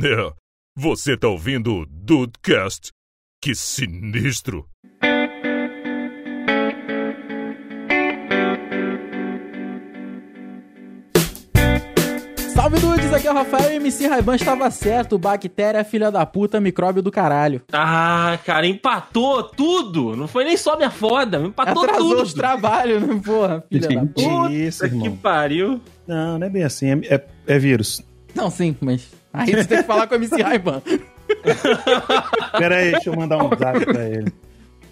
É, você tá ouvindo o Dudecast? Que sinistro! Salve dudes, aqui é o Rafael e MC Raiban estava certo, bactéria filha da puta, micróbio do caralho. Ah, cara, empatou tudo. Não foi nem só minha foda, empatou Atrasou tudo. os trabalhos, né, porra, filha da Gente, puta. Puta isso, que irmão. pariu. Não, não é bem assim. É, é- é vírus. Não, sim, mas aí você tem que falar com o MC Raiban. Pera aí, deixa eu mandar um zap pra ele.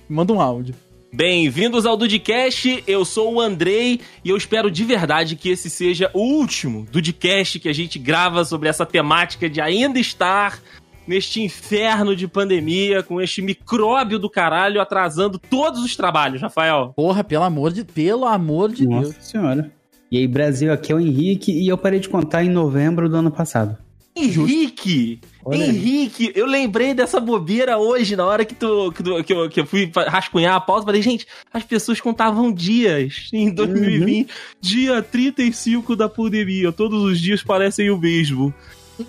Manda um áudio. Bem-vindos ao Dudcast, eu sou o Andrei e eu espero de verdade que esse seja o último Dudcast que a gente grava sobre essa temática de ainda estar neste inferno de pandemia, com este micróbio do caralho atrasando todos os trabalhos, Rafael. Porra, pelo amor de, pelo amor de Nossa Deus. senhora. E aí, Brasil, aqui é o Henrique e eu parei de contar em novembro do ano passado. Henrique! Olha aí. Henrique, eu lembrei dessa bobeira hoje, na hora que, tu, que, tu- que eu, que eu fui rascunhar a pauta. Falei, gente, as pessoas contavam dias em 2020. Dia 35 da pandemia. Todos os dias parecem o mesmo.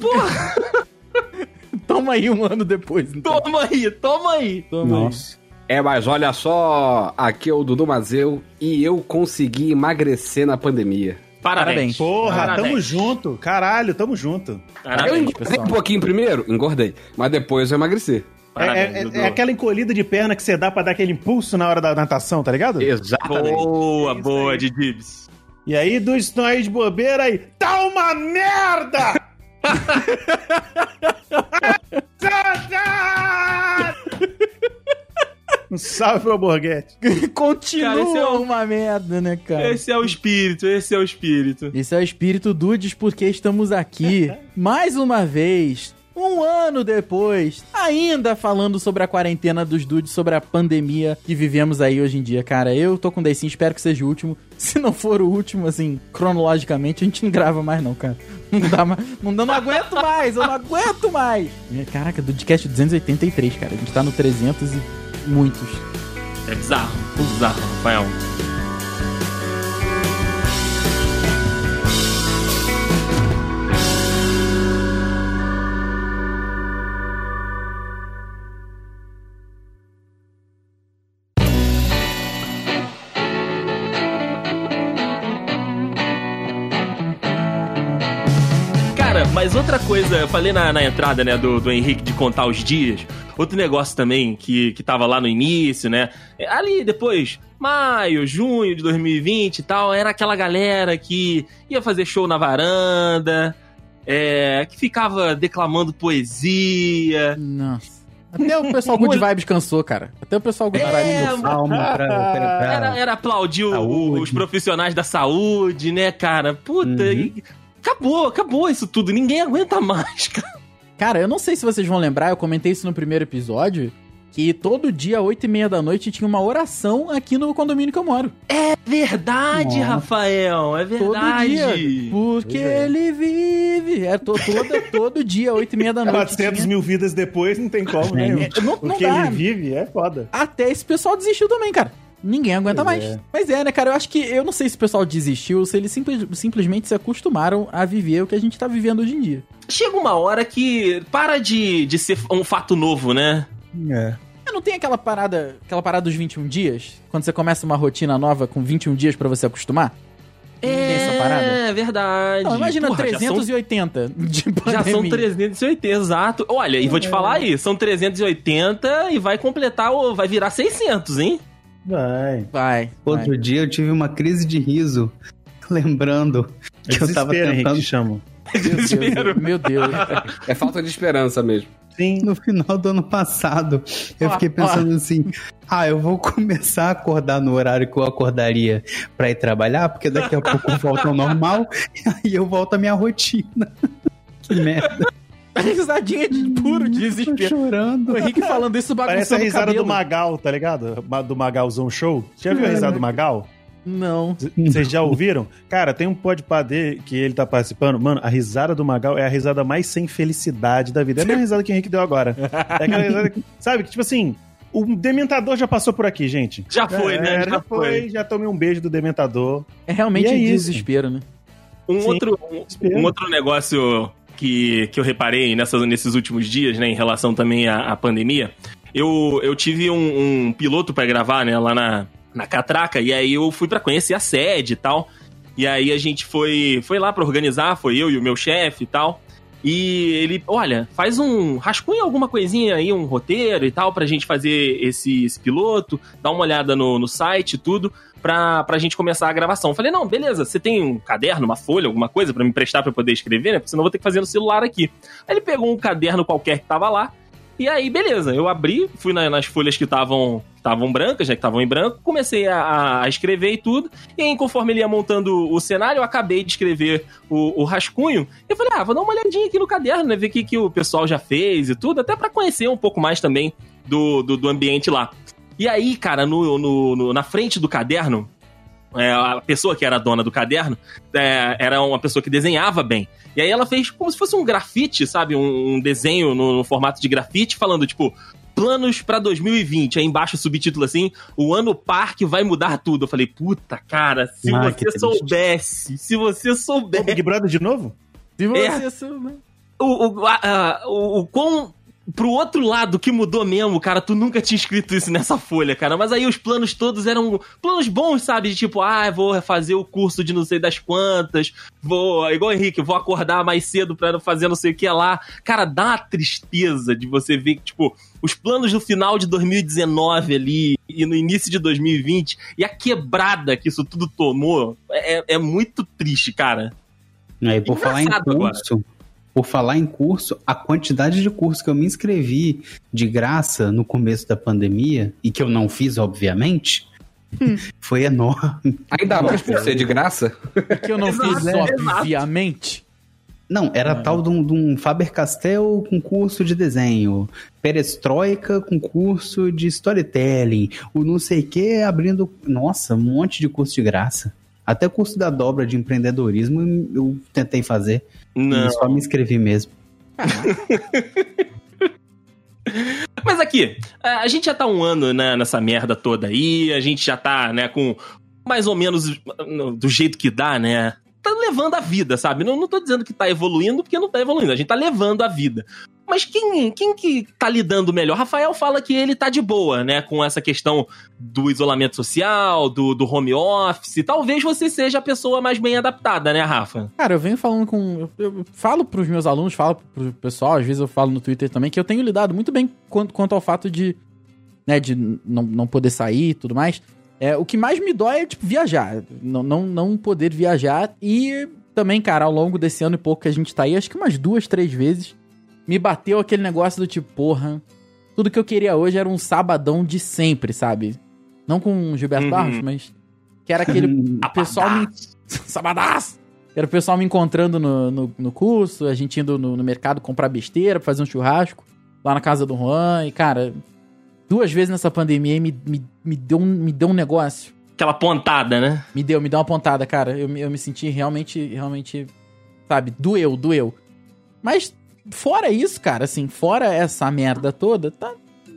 Toma aí um ano depois, então. Toma aí, toma aí. Toma aí. Nossa. É, mas olha só, aqui é o Dudu Mazeu e eu consegui emagrecer na pandemia. Parabéns. Parabéns. Porra, Parabéns. tamo junto. Caralho, tamo junto. Eu Parabéns, engordei pessoal. um pouquinho primeiro, engordei, mas depois eu emagreci. É, Parabéns, é- Dudu. é aquela encolhida de perna que você dá pra dar aquele impulso na hora da natação, tá ligado? Exatamente. Boa, É boa, aí. Didibs. E aí, dos estão aí de bobeira aí. Tá uma merda! um salve pro Borghetti. Continua Cara, esse é um- uma merda, né, cara? Esse é o espírito, esse é o espírito. Esse é o espírito Dudes, porque estamos aqui mais uma vez, um ano depois, ainda falando sobre a quarentena dos Dudes, sobre a pandemia que vivemos aí hoje em dia. Cara, eu tô com o espero que seja o último. Se não for o último, assim, cronologicamente, a gente não grava mais, não, cara. Não dá mais. Não, dá- não aguento mais, eu não aguento mais. Caraca, Dudecast 283, cara. A gente tá no 300 e muitos. É bizarro, bizarro, Rafael. Mas outra coisa, eu falei na, na entrada, né, do, do Henrique de contar os dias. Outro negócio também que, que tava lá no início, né? Ali depois, maio, junho de 2020 e tal, era aquela galera que ia fazer show na varanda, é, que ficava declamando poesia. Nossa. Até o pessoal Good Vibes cansou, cara. Até o pessoal Good É, Vibes. Calma pra, pra, pra- Era, era aplaudir o- os profissionais da saúde, né, cara? Puta, Uhum. e- acabou, acabou isso tudo. Ninguém aguenta mais, cara. Cara, eu não sei se vocês vão lembrar, eu comentei isso no primeiro episódio, que todo dia, 8 e meia da noite, tinha uma oração aqui no condomínio que eu moro. É verdade, Nossa. Rafael. É Todo verdade. dia. Porque é. ele vive. É to, toda, todo dia, 8 e meia da noite. 400 tinha. mil vidas depois, não tem como, né? É, não, O não que dá. ele vive é foda. Até esse pessoal desistiu também, cara. Ninguém aguenta Pois mais. é. Mas é, né, cara? Eu acho que. Eu não sei se o pessoal desistiu, se eles simples- simplesmente se acostumaram a viver o que a gente tá vivendo hoje em dia. Chega uma hora que para de, de ser um fato novo, né? É. É, Não tem aquela parada, aquela parada dos 21 dias? Quando você começa uma rotina nova com 21 dias pra você acostumar? É verdade. Não, imagina Porra, já são- 380 Já são pandemia. 380, exato. Olha, e vou te falar aí, são 380 e vai completar, o, vai virar 600, hein? Vai. Vai. Outro vai. dia eu tive uma crise de riso, lembrando É que eu tava tentando. que chamam. Desespero. Meu Deus. É falta de esperança mesmo. Sim. No final do ano passado, eu Ó, fiquei pensando assim: ah, eu vou começar a acordar no horário que eu acordaria pra ir trabalhar, porque daqui a pouco eu volto ao normal e aí eu volto à minha rotina. que merda. Risadinha de puro Tô desespero. chorando. O Henrique falando isso bagunçando Parece a risada cabelo. do Magal, tá ligado? Do Magalzão Show. Já viu a risada do Magal? Não. Vocês já ouviram? Cara, tem um podpah dele que ele tá participando. Mano, a risada do Magal é a risada mais sem felicidade da vida. É a mesma risada que o Henrique deu agora. É aquela risada que, sabe, que tipo assim, o Dementador já passou por aqui, gente. Já foi, né? É, Já foi. já tomei um beijo do Dementador. É realmente é isso. desespero, né? Um Sim, outro, um, desespero. um outro negócio que, que eu reparei nessas, nesses últimos dias, né, em relação também à, à pandemia. Eu, eu tive um, um piloto para gravar, né, lá na, na Catraca, e aí eu fui para conhecer a sede e tal. E aí a gente foi, foi lá para organizar, foi eu e o meu chefe e tal. E ele, olha, faz um rascunha alguma coisinha aí, um roteiro e tal, pra gente fazer esse, esse piloto, dá uma olhada no, no site e tudo, pra, pra gente começar a gravação. Eu falei, não, beleza, você tem um caderno, uma folha, alguma coisa para me emprestar para poder escrever, né? Porque senão eu vou ter que fazer no celular aqui. Aí ele pegou um caderno qualquer que tava lá, e aí, beleza, eu abri, fui na, nas folhas que estavam estavam brancas, né, que estavam em branco, comecei a, a, escrever e tudo, e aí, conforme ele ia montando o cenário, eu acabei de escrever o, o rascunho, e eu falei, ah, vou dar uma olhadinha aqui no caderno, né, ver o que, que o pessoal já fez e tudo, até para conhecer um pouco mais também do, do, do, ambiente lá. E aí, cara, no, no, no na frente do caderno, é, a pessoa que era dona do caderno é, era uma pessoa que desenhava bem. E aí ela fez como se fosse um grafite, sabe? Um, um desenho no, no, formato de grafite, falando, tipo, planos para 2020. Aí embaixo o subtítulo assim: O ano parque vai mudar tudo. Eu falei, puta, cara, se ah, você soubesse, se você soubesse. Big Brother de novo? Se você é, soubesse. O, o, a, o, o quão pro outro lado que mudou mesmo, cara, tu nunca tinha escrito isso nessa folha, cara. Mas aí os planos todos eram planos bons, sabe? De tipo, ah, vou fazer o curso de não sei das quantas, vou, igual o Henrique, vou acordar mais cedo pra fazer não sei o que lá. Cara, dá uma tristeza de você ver que, tipo, os planos no final de 2019 ali e no início de 2020 e a quebrada que isso tudo tomou é, é muito triste, cara. Aí, por falar em curso, agora por falar em curso, a quantidade de curso que eu me inscrevi de graça no começo da pandemia, e que eu não fiz, obviamente, hum. foi enorme. Ainda mais por ser de graça? Que eu não fiz, obviamente. Não, era ah. tal de um, de um Faber-Castell com curso de desenho, Perestroika com curso de storytelling, o não sei o que abrindo... Nossa, um monte de curso de graça. Até o curso da dobra de empreendedorismo eu tentei fazer. Não. só me inscrevi mesmo. Mas aqui, a gente já tá um ano né, nessa merda toda aí, a gente já tá, né, com mais ou menos do jeito que dá, né? Tá levando a vida, sabe? Não, não tô dizendo que tá evoluindo, porque não tá evoluindo, a gente tá levando a vida. Mas quem, quem que tá lidando melhor? Rafael fala que ele tá de boa, né? Com essa questão do isolamento social, do, do home office. Talvez você seja a pessoa mais bem adaptada, né, Rafa? Cara, eu venho falando com. Eu, eu falo pros meus alunos, falo pro pessoal, às vezes eu falo no Twitter também, que eu tenho lidado muito bem quanto, quanto ao fato de. Né, de não, não poder sair e tudo mais. É, o que mais me dói é, tipo, viajar. Não, não, não poder viajar. E também, cara, ao longo desse ano e pouco que a gente tá aí, acho que umas duas, três vezes me bateu aquele negócio do tipo, porra, tudo que eu queria hoje era um sabadão de sempre, sabe? Não com Gilberto uhum. Barros, mas que era aquele pessoal me... Sabadaço! Era o pessoal me encontrando no, no, no curso, a gente indo no, no, mercado comprar besteira, fazer um churrasco lá na casa do Juan. E, cara, duas vezes nessa pandemia me, me, me, deu, um, me deu um negócio. Aquela pontada, né? Me deu, me deu uma pontada, cara. Eu, eu me senti realmente, realmente, sabe, doeu, doeu. Mas fora isso, cara, assim, fora essa merda toda, tá.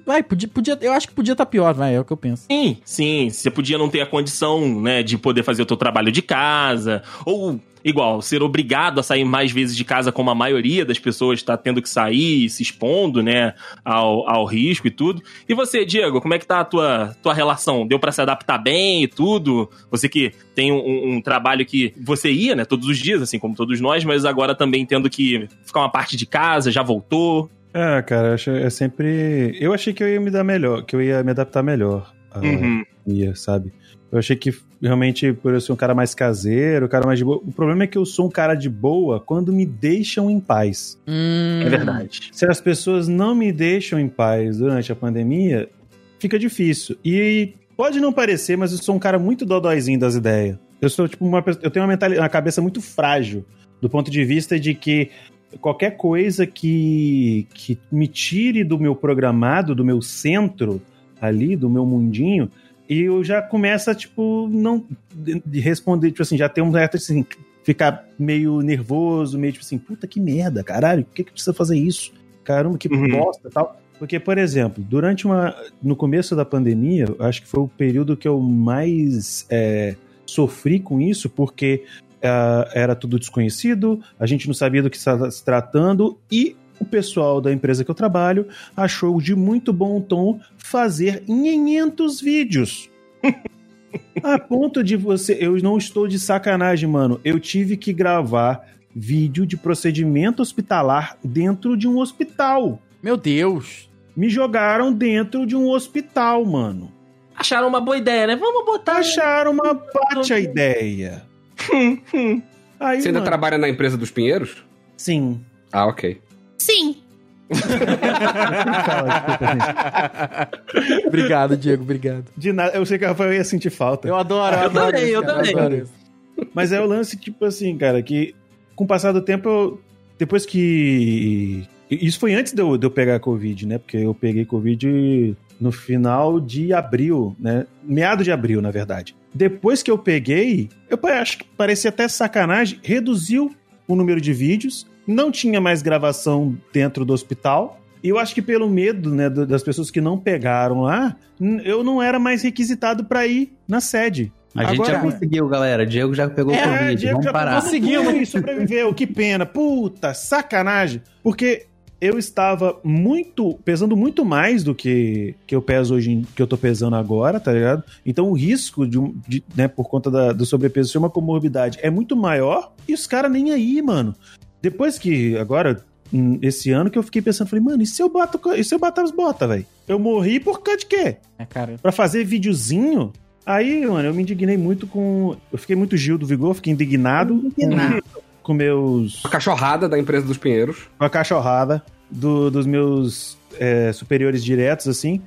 Vai, podia, podia, eu acho que podia estar tá pior, vai, é o que eu penso. Sim, sim. Você podia não ter a condição, né, de poder fazer o teu trabalho de casa, ou igual, ser obrigado a sair mais vezes de casa, como a maioria das pessoas está tendo que sair, se expondo, né, ao, ao risco e tudo. E você, Diego, como é que tá a tua, tua relação? Deu para se adaptar bem e tudo? Você que tem um, um, trabalho que você ia, né, todos os dias, assim como todos nós, mas agora também tendo que ficar uma parte de casa, já voltou. É, cara, é sempre. Eu achei que eu ia me dar melhor, que eu ia me adaptar melhor. Uhum. Ia, sabe? Eu achei que realmente, por eu ser um cara mais caseiro, um cara mais de boa. O problema é que eu sou um cara de boa quando me deixam em paz. Hum. É verdade. Se as pessoas não me deixam em paz durante a pandemia, fica difícil. E pode não parecer, mas eu sou um cara muito dodóizinho das ideias. Eu sou, tipo, uma Eu tenho uma, mentalidade, uma cabeça muito frágil, do ponto de vista de que qualquer coisa que, que me tire do meu programado, do meu centro ali, do meu mundinho, e eu já começa, tipo, não de responder, tipo assim, já tem um certo assim, ficar meio nervoso, meio tipo assim, puta que merda, caralho, por que, que precisa fazer isso? Caramba, que uhum. bosta tal. Porque, por exemplo, durante uma. No começo da pandemia, acho que foi o período que eu mais é, sofri com isso, porque ah, era tudo desconhecido, a gente não sabia do que estava se tratando e o pessoal da empresa que eu trabalho achou de muito bom tom fazer 500 vídeos. A ponto de você. Eu não estou de sacanagem, mano. Eu tive que gravar vídeo de procedimento hospitalar dentro de um hospital. Meu Deus. Me jogaram dentro de um hospital, mano. Acharam uma boa ideia, né? Vamos botar. Acharam uma pátia ideia. Aí, Você ainda mano, trabalha na empresa dos Pinheiros? Sim. Ah, ok. Sim. Fala, desculpa, gente. obrigado, Diego, obrigado. De nada, eu sei que a Rafael ia sentir falta. Eu adoro, eu, Eu adoro também, isso, eu cara, também. isso. Mas é o lance, tipo assim, cara, que com o passar do tempo, eu- depois que. Isso foi antes de eu, de eu pegar a Covid, né? Porque eu peguei Covid no final de abril, né? Meado de abril, na verdade. Depois que eu peguei, eu acho que parecia até sacanagem, reduziu o número de vídeos, não tinha mais gravação dentro do hospital. E eu acho que pelo medo, né, das pessoas que não pegaram lá, eu não era mais requisitado pra ir na sede. A gente já Agora- conseguiu, galera. Diego já pegou É, Covid. Diego Vamos já parar. conseguiu sobreviveu. Que pena. Puta, sacanagem. Porque eu estava muito, pesando muito mais do que, que eu peso hoje, que eu tô pesando agora, tá ligado? Então o risco de, de, né, por conta da- do sobrepeso ser uma comorbidade é muito maior e os caras nem aí, mano. Depois que, agora, hum, esse ano que eu fiquei pensando, falei, mano, e se eu bato, e se eu bater as botas, velho? Eu morri por causa de quê? É, cara. Pra fazer videozinho? Aí, mano, eu me indignei muito com. Eu fiquei muito Gil do Vigor, fiquei indignado com, com meus. A cachorrada da empresa dos Pinheiros. com a cachorrada do- dos meus é, superiores diretos, assim.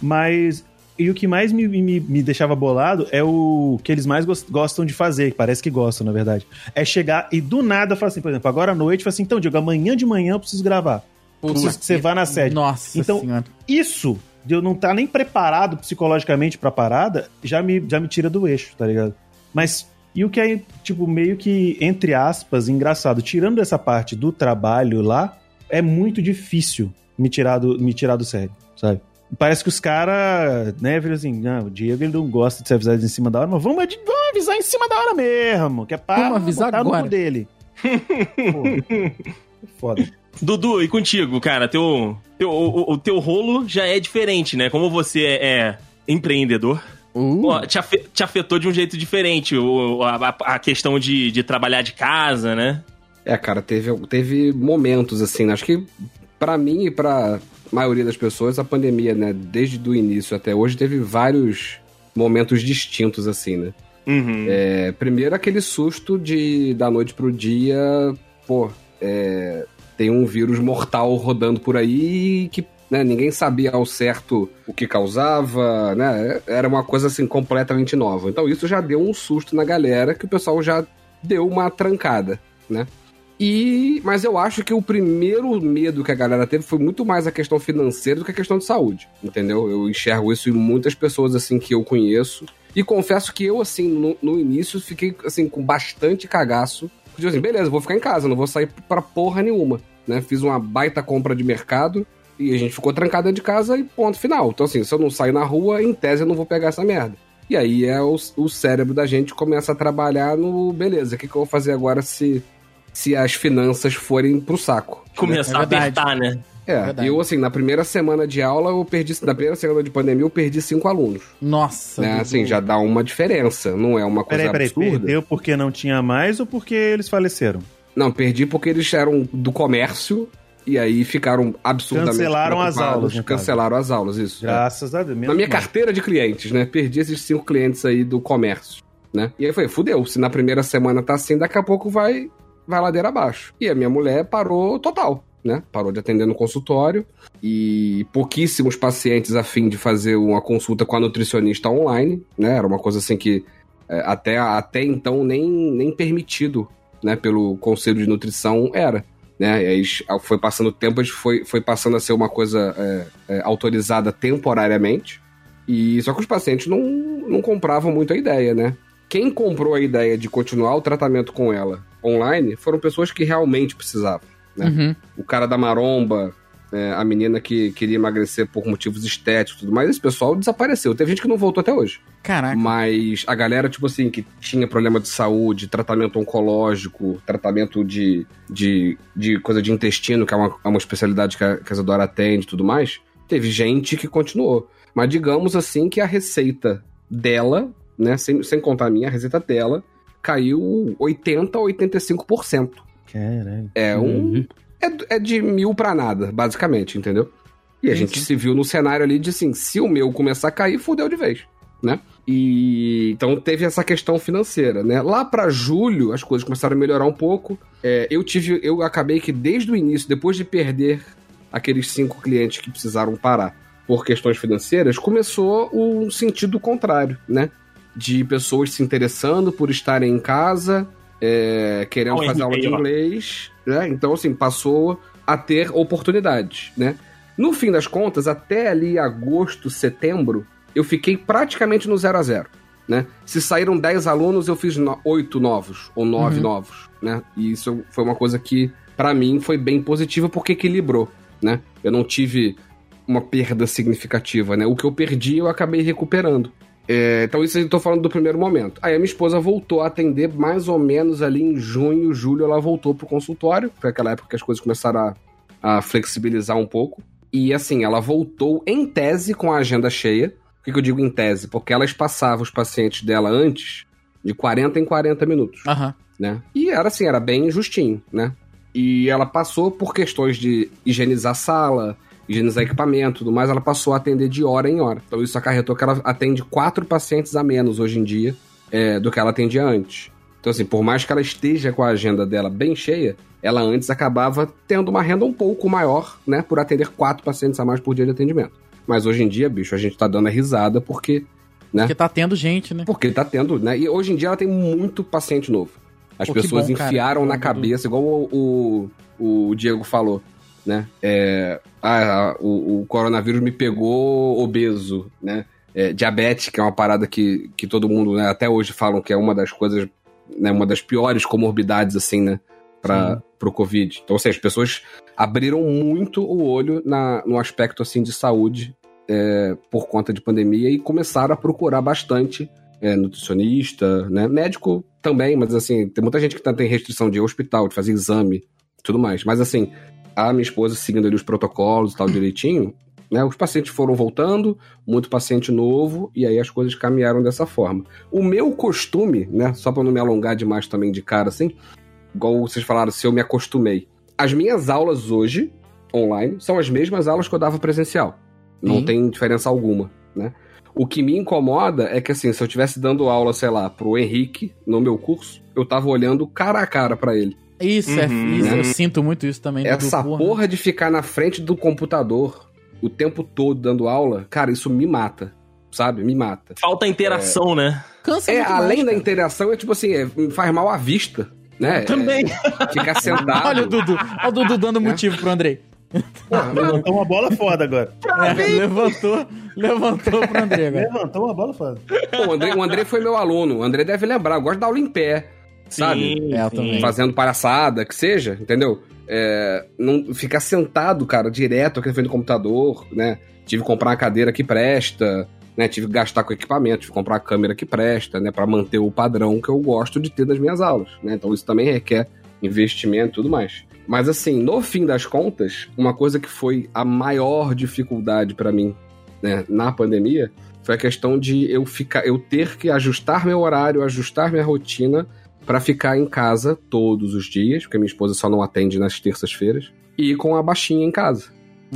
Mas. E o que mais me, me, me deixava bolado é o que eles mais gos- gostam de fazer, que parece que gostam, na verdade. É chegar e do nada falar assim, por exemplo, agora à noite, fala assim, então, Diego, amanhã de manhã eu preciso gravar. Preciso que você vá na sede. Nossa Então, senhora. isso de eu não estar nem preparado psicologicamente pra parada já me, já me tira do eixo, tá ligado? Mas e o que é, tipo, meio que, entre aspas, engraçado, tirando essa parte do trabalho lá, é muito difícil me tirar do, me tirar do sério, sabe? Parece que os caras, né, viram assim, não, o Diego ele não gosta de ser avisado em cima da hora, mas vamos, vamos avisar em cima da hora mesmo, que é pra Vamos avisar botar no agora. cu dele. Pô, foda. Dudu, e contigo, cara? Teu, teu, o, o teu rolo já é diferente, né? Como você é, é empreendedor, Uh, pô, te, afe- te afetou de um jeito diferente o, a, a questão de, de trabalhar de casa, né? É, cara, teve, teve momentos assim, né? acho que pra mim e pra maioria das pessoas, a pandemia, né, desde o início até hoje, teve vários momentos distintos, assim, né? Uhum. É, primeiro, aquele susto de da noite pro dia, pô, é, tem um vírus mortal rodando por aí que né, ninguém sabia ao certo o que causava, né? Era uma coisa assim completamente nova. Então isso já deu um susto na galera que o pessoal já deu uma trancada, né? E, mas eu acho que o primeiro medo que a galera teve foi muito mais a questão financeira do que a questão de saúde, entendeu? Eu enxergo isso em muitas pessoas assim que eu conheço e confesso que eu assim no, no início fiquei assim com bastante cagaço. Tipo assim, beleza, vou ficar em casa, não vou sair pra porra nenhuma, né? Fiz uma baita compra de mercado e a gente ficou trancado dentro de casa e ponto final. Então assim, se eu não sair na rua, em tese eu não vou pegar essa merda. E aí é o, o cérebro da gente começa a trabalhar no beleza, o que, que eu vou fazer agora se se as finanças forem pro saco. Começar É a verdade. apertar, né? É, Verdade. eu assim, na primeira semana de aula, eu perdi, na primeira semana de pandemia, eu perdi cinco alunos. nossa. Né? Assim, já dá uma diferença, não é uma coisa Peraí, peraí, absurda. perdeu porque não tinha mais ou porque eles faleceram? Não, perdi porque eles eram do comércio e aí ficaram absurdamente Cancelaram as aulas. Cancelaram as aulas, isso. é. Graças a Deus. Na minha mal. carteira de clientes, né? Perdi esses cinco clientes aí do comércio, né? E aí foi, fudeu. Se na primeira semana tá assim, daqui a pouco vai, vai ladeira abaixo. E a minha mulher parou total, né? Parou de atender no consultório e pouquíssimos pacientes a fim de fazer uma consulta com a nutricionista online, né? Era uma coisa assim que é, até, até então nem, nem permitido, né? Pelo Conselho de Nutrição era. Né? E aí foi passando o tempo, foi, foi passando a ser uma coisa é, é, autorizada temporariamente. E só que os pacientes não, não compravam muito a ideia, né? Quem comprou a ideia de continuar o tratamento com ela online foram pessoas que realmente precisavam. né? Uhum. O cara da maromba, é, a menina que queria emagrecer por motivos estéticos e tudo mais, esse pessoal desapareceu. Teve gente que não voltou até hoje. Caraca. Mas a galera, tipo assim, que tinha problema de saúde, tratamento oncológico, tratamento de, de, de coisa de intestino, que é uma, é uma especialidade que a, que a Isadora atende e tudo mais, teve gente que continuou. Mas digamos assim que a receita dela, né, sem, sem contar a minha, a receita dela, caiu 80% a 85%. Caralho. É um. Uhum. É, é de mil pra nada, basicamente, entendeu? E a gente sim. se viu no cenário ali de assim, se o meu começar a cair, fudeu de vez, né? E então teve essa questão financeira, né? Lá pra julho as coisas começaram a melhorar um pouco. É, eu tive, eu acabei que desde o início, depois de perder aqueles cinco clientes que precisaram parar por questões financeiras, começou um sentido contrário, né? De pessoas se interessando por estarem em casa, é, querendo fazer aula de inglês, né? Então, assim, passou a ter oportunidades, né? No fim das contas, até ali agosto, setembro, eu fiquei praticamente no zero a zero, né? Se saíram 10 alunos, eu fiz no- oito novos, ou nove Uhum. novos, né? E isso foi uma coisa que, pra mim, foi bem positiva porque equilibrou, né? Eu não tive uma perda significativa, né? O que eu perdi, eu acabei recuperando. É, então, isso eu tô falando do primeiro momento. Aí a minha esposa voltou a atender mais ou menos ali em junho, julho, ela voltou pro consultório. Foi aquela época que as coisas começaram a, a flexibilizar um pouco. E assim, ela voltou em tese com a agenda cheia. Por que, que eu digo em tese? Porque ela espaçava os pacientes dela antes de 40 em 40 minutos Aham. né? E era assim, era bem justinho, né? E ela passou por questões de higienizar a sala, higienizar equipamento, tudo mais, ela passou a atender de hora em hora. Então isso acarretou que ela atende quatro pacientes a menos hoje em dia é, do que ela atendia antes. Então assim, por mais que ela esteja com a agenda dela bem cheia, ela antes acabava tendo uma renda um pouco maior, né? Por atender quatro pacientes a mais por dia de atendimento. Mas hoje em dia, bicho, a gente tá dando a risada porque Porque tá tendo gente, né? porque tá tendo, né? E hoje em dia ela tem muito paciente novo. As Pô, pessoas bom, cara. enfiaram Que na cabeça, igual o, o, o Diego falou, né? É, ah, o, o coronavírus me pegou obeso, né? É, diabetes, que é uma parada que, que todo mundo, né, até hoje falam que é uma das coisas, né, uma das piores comorbidades, assim, né, para pro Covid. Então, assim, as pessoas abriram muito o olho na, no aspecto, assim, de saúde é, por conta de pandemia e começaram a procurar bastante é, nutricionista, né? Médico também, mas assim, tem muita gente que tá- tem restrição de hospital, de fazer exame, tudo mais. Mas assim, a minha esposa seguindo ali os protocolos e tal direitinho, né? Os pacientes foram voltando, muito paciente novo, e aí as coisas caminharam dessa forma. O meu costume, né? Só pra não me alongar demais também de cara, assim, igual vocês falaram, se eu me acostumei. As minhas aulas hoje, online, são as mesmas aulas que eu dava presencial. Não tem diferença alguma, né? O que me incomoda é que, assim, se eu estivesse dando aula, sei lá, pro Henrique no meu curso, eu tava olhando cara a cara pra ele. Isso, é, Uhum. isso Né? eu sinto muito isso também. Essa do- porra de ficar na frente do computador o tempo todo dando aula, cara, isso me mata, sabe? Me mata. Falta interação, né? Cansa É, muito além mais, da interação, é tipo assim, é, faz mal à vista, né? Também. É, ficar sentado. Olha o Dudu. Olha o Dudu dando motivo pro Andrei. Porra, Levantou uma bola foda agora. É, levantou, levantou pro Andrei agora. Levantou uma bola foda. Pô, o, André, o André foi meu aluno. O André deve lembrar. Eu gosto de dar aula em pé. Sabe? Sim, É, sim. também. Fazendo palhaçada, que seja, entendeu? É, não ficar sentado, cara, direto aqui na frente do computador, né? Tive que comprar uma cadeira que presta, né? Tive que gastar com equipamento, tive que comprar uma câmera que presta, né? Pra manter o padrão que eu gosto de ter nas minhas aulas, né? Então isso também requer investimento e tudo mais. Mas assim, no fim das contas, uma coisa que foi a maior dificuldade pra mim, né, na pandemia, foi a questão de eu ficar, eu ter que ajustar meu horário, ajustar minha rotina pra ficar em casa todos os dias, porque minha esposa só não atende nas terças-feiras, e com a baixinha em casa,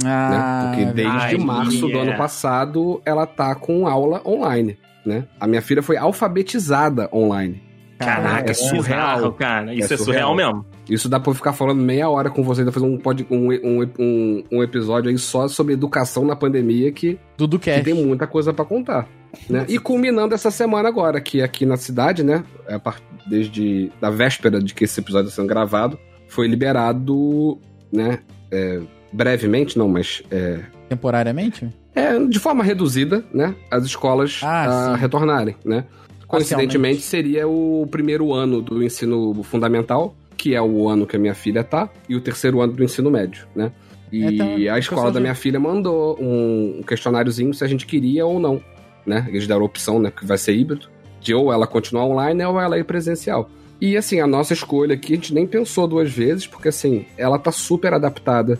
Ah, né? Porque desde ai, março do é. ano passado ela tá com aula online, né? A minha filha foi alfabetizada online. Caraca, É é surreal, cara. Isso É é, surreal. surreal. mesmo. Isso dá pra eu ficar falando meia hora com vocês, dá pra fazer um, pod, um, um, um, um episódio aí só sobre educação na pandemia que Dudu que tem muita coisa pra contar. Né? E culminando essa semana agora, que aqui na cidade, né? a par- Desde a véspera de que esse episódio está sendo gravado, foi liberado, né? é, brevemente, não, mas é, Temporariamente? é, de forma reduzida, né? As escolas Ah, a sim. retornarem, né? Coincidentemente, seria o primeiro ano do ensino fundamental, que é o ano que a minha filha tá, e o terceiro ano do ensino médio, né? E É, tá, a escola da minha filha mandou um questionáriozinho se a gente queria ou não, né? Eles deram a opção, né? Que vai ser híbrido. De ou ela continuar online ou ela ir presencial. E assim, a nossa escolha aqui, a gente nem pensou duas vezes, porque assim, ela tá super adaptada.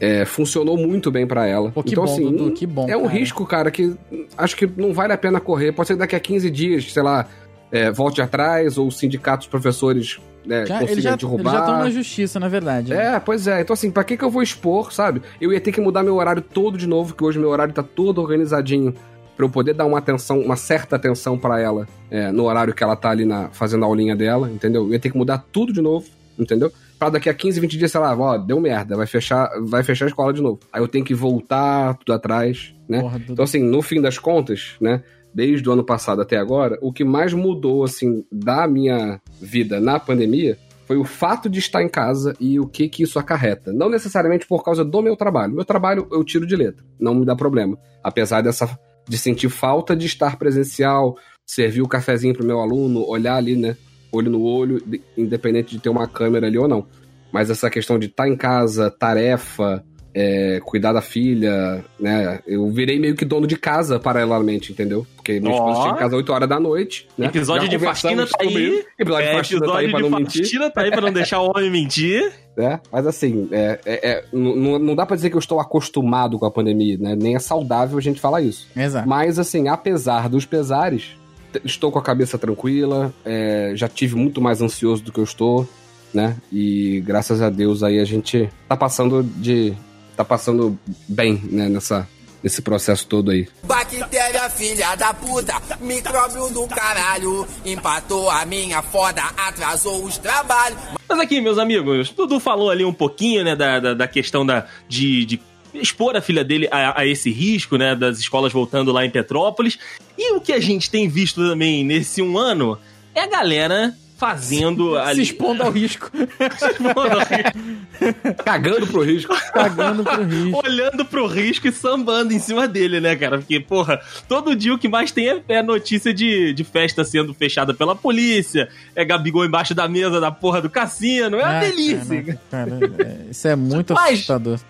É, funcionou muito bem pra ela. Pô, então, bom, assim, Dudu, que bom. é um cara. risco, cara, que acho que não vale a pena correr. Pode ser que daqui a 15 dias, sei lá, é, volte atrás, ou o sindicato dos professores né, Já, consiga já derrubar. eles já estão na justiça, na verdade. né? É, pois é. Então, assim, pra que que eu vou expor, sabe? Eu ia ter que mudar meu horário todo de novo, que hoje meu horário tá todo organizadinho pra eu poder dar uma atenção, uma certa atenção pra ela é, no horário que ela tá ali na, fazendo a aulinha dela, entendeu? Eu ia ter que mudar tudo de novo, entendeu? Pra daqui a 15, 20 dias, sei lá, ó, deu merda, vai fechar, vai fechar a escola de novo. Aí eu tenho que voltar tudo atrás, né? Porra. Então, assim, no fim das contas, né? Desde o ano passado até agora, o que mais mudou, assim, da minha vida na pandemia foi o fato de estar em casa e o que que isso acarreta. Não necessariamente por causa do meu trabalho. Meu trabalho eu tiro de letra, não me dá problema. Apesar dessa de sentir falta de estar presencial, servir o cafezinho pro meu aluno, olhar ali, né, olho no olho, de- independente de ter uma câmera ali ou não. Mas essa questão de estar em casa, tarefa, é, cuidar da filha, né? Eu virei meio que dono de casa paralelamente, entendeu? Porque minha esposa Ó. chega em casa 8 horas da noite. Né? Episódio Já de conversamos faxina tá aí. Episódio de É, faxina tá aí episódio pra não de mentir. tá aí pra não deixar o homem mentir. né? Mas assim, é, é- é- não, não- dá pra dizer que eu estou acostumado com a pandemia, né? Nem é saudável a gente falar isso. Exato. Mas assim, apesar dos pesares, estou com a cabeça tranquila, é, já tive muito mais ansioso do que eu estou, né? E graças a Deus aí a gente tá passando de. Tá passando bem, né, nessa, nesse processo todo aí. Bactéria, filha da puta, micróbio do caralho. Empatou a minha foda, atrasou os trabalhos. Mas aqui, meus amigos, o Dudu falou ali um pouquinho, né, da, da, da questão da, de, de expor a filha dele a, a esse risco, né, das escolas voltando lá em Petrópolis. E o que a gente tem visto também nesse um ano é a galera fazendo ali... Se expondo ao risco. Cagando pro risco. Cagando pro risco. olhando pro risco e sambando em cima dele, né, cara? Porque, porra, todo dia o que mais tem é, é notícia de, de festa sendo fechada pela polícia, é Gabigol embaixo da mesa da porra do cassino, é uma Ah, delícia. Cara, cara, é- isso é muito Mas- assustador.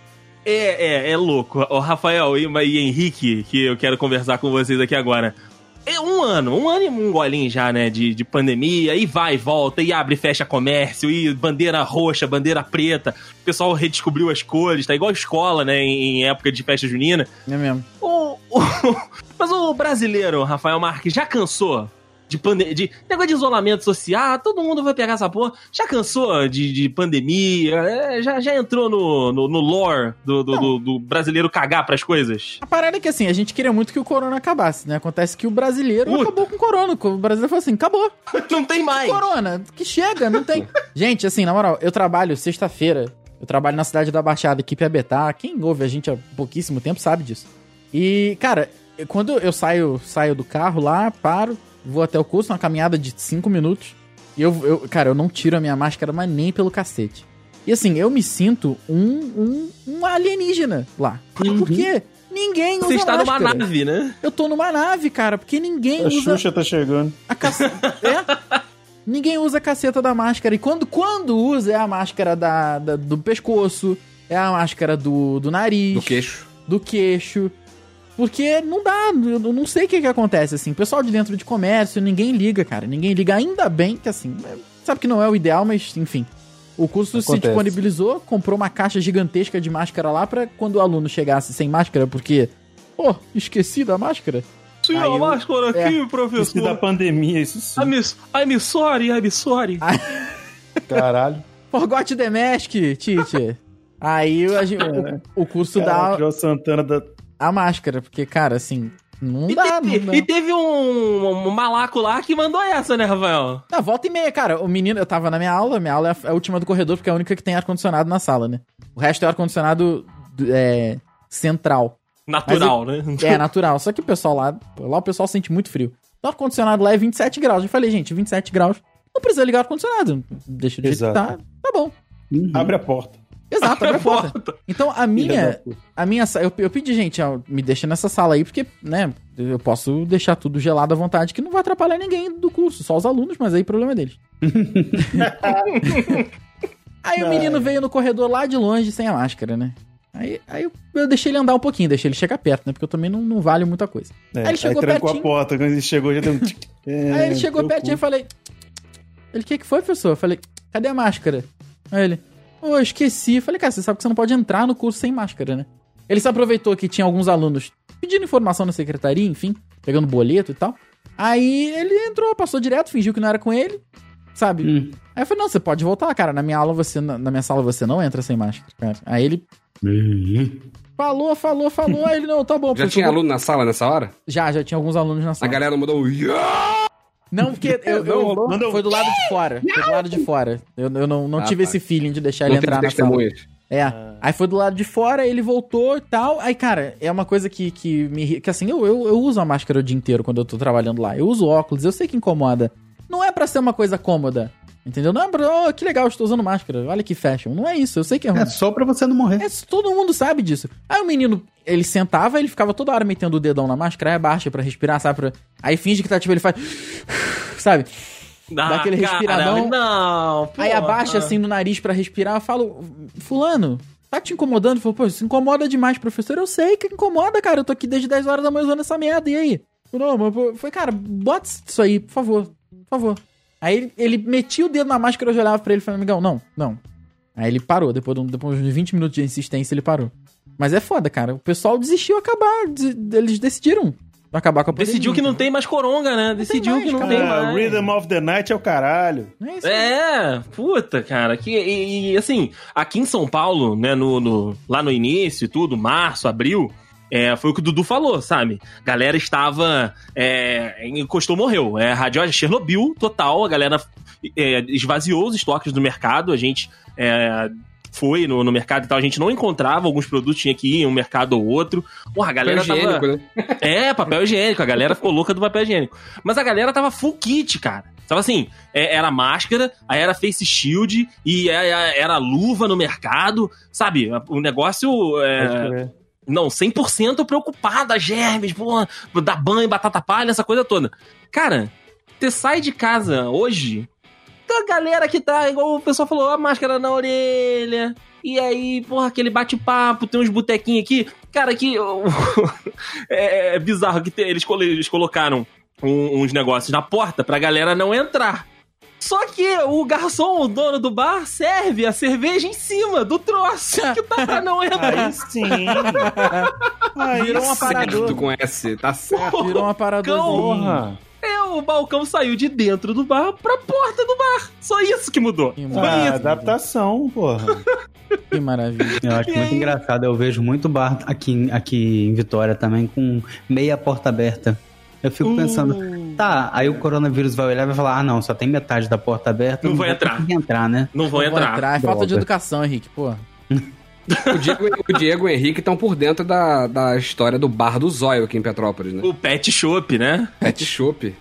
É, é, é louco. O Rafael e, e Henrique, que eu quero conversar com vocês aqui agora. É um ano, um ano e um golinho já, né, de, de pandemia, e vai e volta, e abre e fecha comércio, e bandeira roxa, bandeira preta, o pessoal redescobriu as cores, tá igual escola, né, em, época de festa junina. É mesmo. O, o- mas o brasileiro, Rafael Marques, já cansou de, pande de negócio de isolamento social? Todo mundo vai pegar essa porra. Já cansou de, de pandemia? É, já, já entrou no, no, no lore do, do, do- do brasileiro cagar pras coisas? A parada é que assim, a gente queria muito que o corona acabasse, né? Acontece que o brasileiro Puta. acabou com o corona. O brasileiro falou assim: acabou. Não tem mais. Corona, que chega, não tem. gente, assim, na moral, eu trabalho sexta-feira. Eu trabalho na cidade da Baixada, equipe ABTA. Quem ouve a gente há pouquíssimo tempo sabe disso. E, cara, quando eu saio, saio do carro lá, paro, vou até o curso, uma caminhada de 5 minutos. E eu, eu, cara, eu não tiro a minha máscara, mas nem pelo cacete. E assim, eu me sinto um, um, um alienígena lá. Por quê? Ninguém usa Você está numa máscara. nave, né? Eu tô numa nave, cara, porque ninguém A usa Xuxa tá chegando. a caceta. é? Ninguém usa a caceta da máscara. E quando, quando usa, é a máscara da, da- do pescoço, é a máscara do, do nariz, Do queixo. do queixo. Porque não dá, eu não sei o que, que acontece, assim. O pessoal de dentro de comércio, ninguém liga, cara. Ninguém liga. Ainda bem que, assim, é- sabe que não é o ideal, mas, enfim. O curso se Acontece. disponibilizou, comprou uma caixa gigantesca de máscara lá pra quando o aluno chegasse sem máscara, porque, pô, esqueci da máscara. Sim, eu- máscara é. Isso da pandemia, isso sim. I'm, I'm sorry, I'm sorry. Caralho. Forgot the mask, Tite. Aí a gente- o, o curso Caraca, dá João Santana da... a máscara, porque, cara, assim, não E, dá, te- não dá. e teve um, um malaco lá que mandou essa, né, Rafael? Na volta e meia, cara, o menino, eu tava na minha aula, minha aula é a última do corredor, porque é a única que tem ar-condicionado na sala, né? O resto é ar-condicionado é, central. Natural, né? É, natural. Só que o pessoal lá, lá o pessoal sente muito frio. O ar-condicionado lá é 27 graus. Eu falei, gente, 27 graus, não precisa ligar o ar-condicionado. Deixa do jeito que Exato. tá, tá bom. Uhum. Abre a porta. Exato, abre a porta. Porta. Então, a minha, a minha eu, eu pedi, gente, ó, me deixa nessa sala aí, porque, né, eu posso deixar tudo gelado à vontade, que não vai atrapalhar ninguém do curso, só os alunos, mas aí problema é deles. aí o menino veio no corredor lá de longe sem a máscara, né? Aí Aí, aí eu, eu deixei ele andar um pouquinho, deixei ele chegar perto, né? Porque eu também não, não vale muita coisa. É, Aí ele chegou trancou pertinho. a porta. Quando ele chegou, já deu um... É, Aí ele chegou pertinho e cu. falei. Ele, o que, que foi, professor? Eu falei, cadê a máscara? Aí ele, ô, esqueci. Eu falei, cara, você sabe que você não pode entrar no curso sem máscara, né? Ele se aproveitou que tinha alguns alunos pedindo informação na secretaria, enfim, pegando boleto e tal. Aí ele entrou, passou direto, fingiu que não era com ele, sabe? Hum. Aí eu falei, não, você pode voltar, cara. Na minha aula você, na, na minha sala você não entra sem máscara, cara. Aí ele falou, falou, falou. Aí ele, não, tá bom. Já tinha vou- aluno na sala nessa hora? Já, já tinha alguns alunos na A sala. galera mandou um "Yeah!" Não, porque eu, Não eu- rolou? Mandou- foi do lado de fora. Foi do lado de fora. Eu, eu não, não Ah, tive tá. esse feeling de deixar Não ele entrar na sala. É. Aí foi do lado de fora, ele voltou e tal. Aí, cara, é uma coisa que, que me Que assim, eu, eu, eu uso a máscara o dia inteiro quando eu tô trabalhando lá. Eu uso óculos, eu sei que incomoda. Não é pra ser uma coisa cômoda. Entendeu? Não é pra. Oh, que legal, estou usando máscara. Olha que fashion. Não é isso, eu sei que é ruim. É só pra você não morrer. É, todo mundo sabe disso. Aí o menino, ele sentava, ele ficava toda hora metendo o dedão na máscara, aí abaixa pra respirar, sabe? Pra... Aí finge que tá tipo, ele faz. Sabe? Dá aquele respiradão. Não, Aí porra. abaixa assim no nariz pra respirar. Eu falo, Fulano, tá te incomodando? Falou, pô, isso incomoda demais, professor. Eu sei que incomoda, cara. Eu tô aqui desde 10 horas da manhã usando essa merda. E aí? Não, mas pô, foi, cara, bota isso aí, por favor. Por favor. Aí ele, ele metia o dedo na máscara, eu já olhava pra ele e falei, amigão, não, não. Aí ele parou, depois, de um- depois de 20 minutos de insistência, ele parou. Mas é foda, cara. O pessoal desistiu acabar. des- Eles decidiram acabar com a pandemia. Decidiu que não tem mais coronga, né? Decidiu mais, que não cara. tem Ah, mais. Rhythm of the Night é o caralho. É isso. É, puta, cara. Que, e, e, assim, aqui em São Paulo, né, no, no- lá no início e tudo, março, abril, é, foi o que o Dudu falou, sabe? Galera estava. É, encostou, morreu. É, radio Chernobyl total. A galera é, esvaziou os estoques do mercado. A gente. é, foi no, no mercado e tal, a gente não encontrava alguns produtos, tinha que ir em um mercado ou outro. Porra, a galera Papel tava... higiênico, né? É, papel higiênico. A galera ficou louca do papel higiênico. Mas a galera tava full kit, cara. Tava assim, é- era máscara, aí era face shield e é- é- era luva no mercado, sabe? O negócio. É. não, 100% preocupada, germes, pô, dar banho, batata palha, essa coisa toda. Cara, você sai de casa hoje, a galera que tá, igual o pessoal falou, a máscara na orelha. E aí, porra, aquele bate-papo, tem uns botequinhos aqui. Cara, que. é, é bizarro que eles, eles colocaram uns negócios na porta pra galera não entrar. Só que o garçom, o dono do bar, serve a cerveja em cima do troço que tá pra não entrar. Aí sim. Aí Virou um aparador. Certo com S, tá certo. Virou uma parada. Porra. É, o balcão saiu de dentro do bar pra porta do bar. Só isso que mudou. Que Ah, isso. adaptação, porra. Que maravilha. Eu acho muito engraçado. Eu vejo muito bar aqui, aqui em Vitória também com meia porta aberta. Eu fico pensando, tá, aí o coronavírus vai olhar e vai falar: ah, não, só tem metade da porta aberta. Não vai vou entrar. entrar, né? Não vou Não vou entrar. É falta de educação, Henrique, pô. O Diego, o Diego e o Henrique estão por dentro da, da história do bar do Zóio aqui em Petrópolis, né? O pet shop, né? Pet Shop.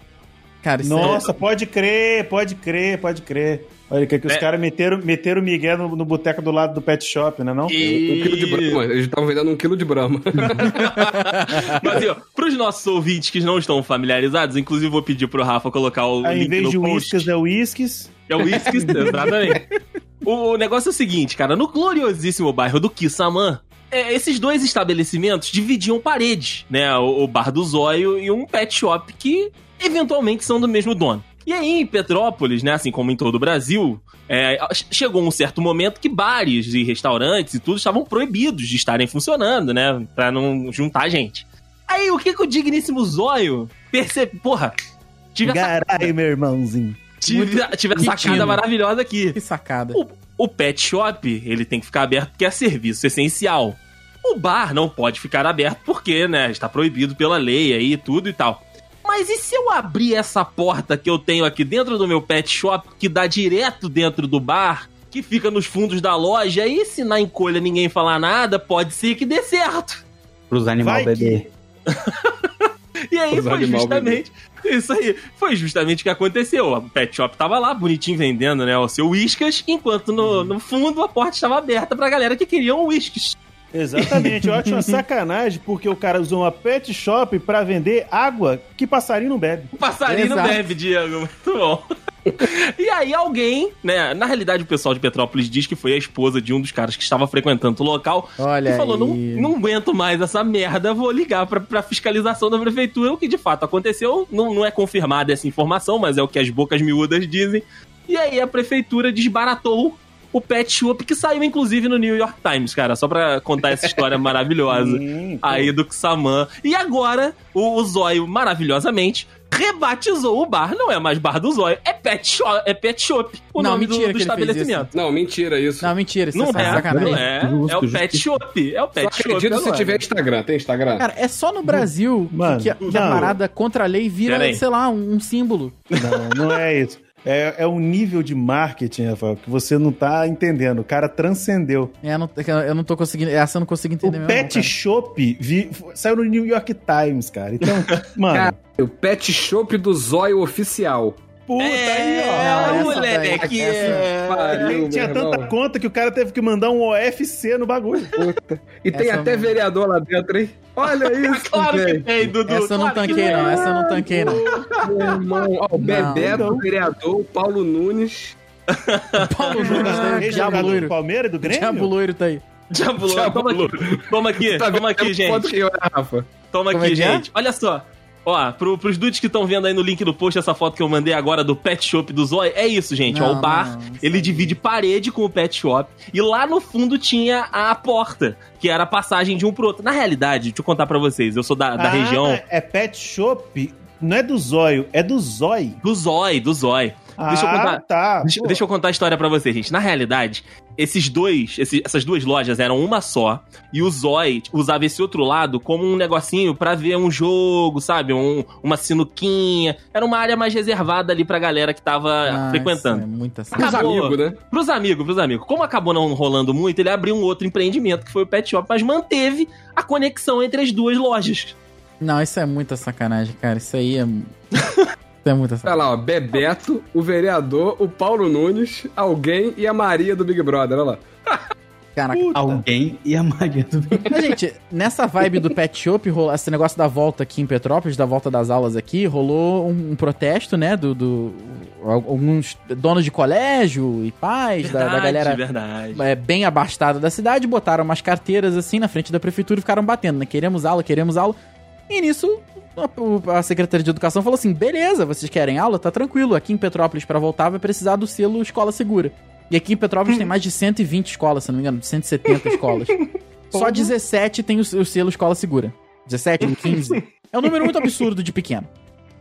Cara, isso Nossa, pode crer, pode crer, pode crer. Olha, que, que os É. caras meteram, meteram o Miguel no, no boteco do lado do pet shop, né não? Um quilo de Brahma. Eles estavam vendendo um quilo de Brahma. Mas, ó, pros nossos ouvintes que não estão familiarizados, inclusive vou pedir pro Rafa colocar o Aí, link em vez no de uísques, é uísques. É o whisky, exatamente. O negócio é o seguinte, cara, no gloriosíssimo bairro do Kissamã, é, esses dois estabelecimentos dividiam paredes, né? O, o bar do Zóio e um pet shop que eventualmente são do mesmo dono. E aí, em Petrópolis, né, assim como em todo o Brasil, é, chegou um certo momento que bares e restaurantes e tudo estavam proibidos de estarem funcionando, né? Pra não juntar gente. Aí, o que, que o digníssimo Zóio percebe? Porra, tive essa, Garai, meu irmãozinho. tive, tive essa sacada maravilhosa aqui. Que sacada. O, o pet shop, ele tem que ficar aberto porque é serviço essencial. O bar não pode ficar aberto porque, né, está proibido pela lei aí, tudo e tal. Mas e se eu abrir essa porta que eu tenho aqui dentro do meu pet shop, que dá direto dentro do bar, que fica nos fundos da loja, e se na encolha ninguém falar nada, pode ser que dê certo. Pros animais beber. E aí Os foi justamente. Isso aí. Foi justamente o que aconteceu. O pet shop tava lá, bonitinho, vendendo, né? O seu whiskas, enquanto no, no fundo a porta estava aberta pra galera que queriam whiskas. Exatamente, eu acho uma sacanagem porque o cara usou uma pet shop pra vender água que passarinho não bebe. Passarinho não bebe, Diego. Muito bom. E aí alguém, né? Na realidade, o pessoal de Petrópolis diz que foi a esposa de um dos caras que estava frequentando o local. Olha e falou: não, não aguento mais essa merda, vou ligar pra, pra fiscalização da prefeitura. O que de fato aconteceu, não, não é confirmada essa informação, mas é o que as bocas miúdas dizem. E aí a prefeitura desbaratou o Pet Shop, que saiu inclusive no New York Times, cara, só pra contar essa história maravilhosa aí do Xamã. E agora, o, o Zóio, maravilhosamente, rebatizou o bar. Não é mais bar do Zóio, é Pet Shop, é Pet Shop o Não, nome do, mentira do estabelecimento. Não, mentira isso. Não, mentira, isso Não é é, sacanagem. não é. Justo, é o justo. Pet Shop. É o Só Pet Shop. acredito se agora. tiver Instagram. Tem Instagram? Cara, é só no Brasil que- Mano, que, a- que a parada contra a lei vira, sei lá, um, um símbolo. Não, não é isso. É, é um nível de marketing, Rafael, que você não tá entendendo. O cara transcendeu. É, eu não, eu não tô conseguindo. Essa eu não consigo entender o mesmo. Pet não, cara. Shop vi- saiu no New York Times, cara. Então, mano, Cara, o Pet Shop do Zóio Oficial. Puta aí, É, Não, moleque. é. Pariu, Tinha tanta irmão. conta que o cara teve que mandar um OFC no bagulho. E tem Essa até não. vereador lá dentro, hein? Olha isso, Claro que tem, Dudu. Essa eu não claro tanquei, não. Essa eu não tanquei, não. Meu irmão. Ó, o Bebeto, Não. o vereador, o Paulo Nunes. Paulo Nunes, né? Diabo Ex-jogador do loiro. Palmeiras e do Grêmio? Diabo loiro tá aí. Diabo, Diabo toma aqui. Toma aqui, Tá gente. Toma é aqui, que é? gente. Olha só. Ó, pro, pros dudes que estão vendo aí no link do post essa foto que eu mandei agora do Pet Shop do Zói, é isso, gente. ó, Não, o bar, não, isso ele divide parede com o Pet Shop. E lá no fundo tinha a porta, que era a passagem de um pro outro. Na realidade, deixa eu contar pra vocês, eu sou da, da Ah, região É Pet Shop, não é do Zóio, é do Zói. do Zói, do Zói. Deixa eu ah, contar. tá. Deixa, deixa eu contar a história pra vocês, gente. Na realidade, esses dois, esse- essas duas lojas eram uma só. E o Zói usava esse outro lado como um negocinho pra ver um jogo, sabe? Um, uma sinuquinha. Era uma área mais reservada ali pra galera que tava Ah, frequentando. É muita Pros Acabou. amigos, né? Pros amigos, pros amigos. Como acabou não rolando muito, ele abriu um outro empreendimento, que foi o Pet Shop, mas manteve a conexão entre as duas lojas. Não, isso é muita sacanagem, cara. Isso aí é. É muita Olha sacanagem. lá, ó. Bebeto, o vereador, o Paulo Nunes, alguém e a Maria do Big Brother. Olha lá. Caraca. Alguém e a Maria do Mas, gente, nessa vibe do Pet Shop, rolou esse negócio da volta aqui em Petrópolis, da volta das aulas aqui, rolou um, um protesto, né, do, do- alguns donos de colégio e pais, da, da galera verdade. é, bem abastada da cidade, botaram umas carteiras assim na frente da prefeitura e ficaram batendo, né, queremos aula, queremos aula. E nisso, a, Secretaria de Educação falou assim, beleza, vocês querem aula? Tá tranquilo, aqui em Petrópolis, pra voltar, vai precisar do selo Escola Segura. E aqui em Petrópolis tem mais de 120 escolas, se não me engano, 170 escolas. Só 17 tem o, o selo Escola Segura. 17 ou 15. É um número muito absurdo de pequeno.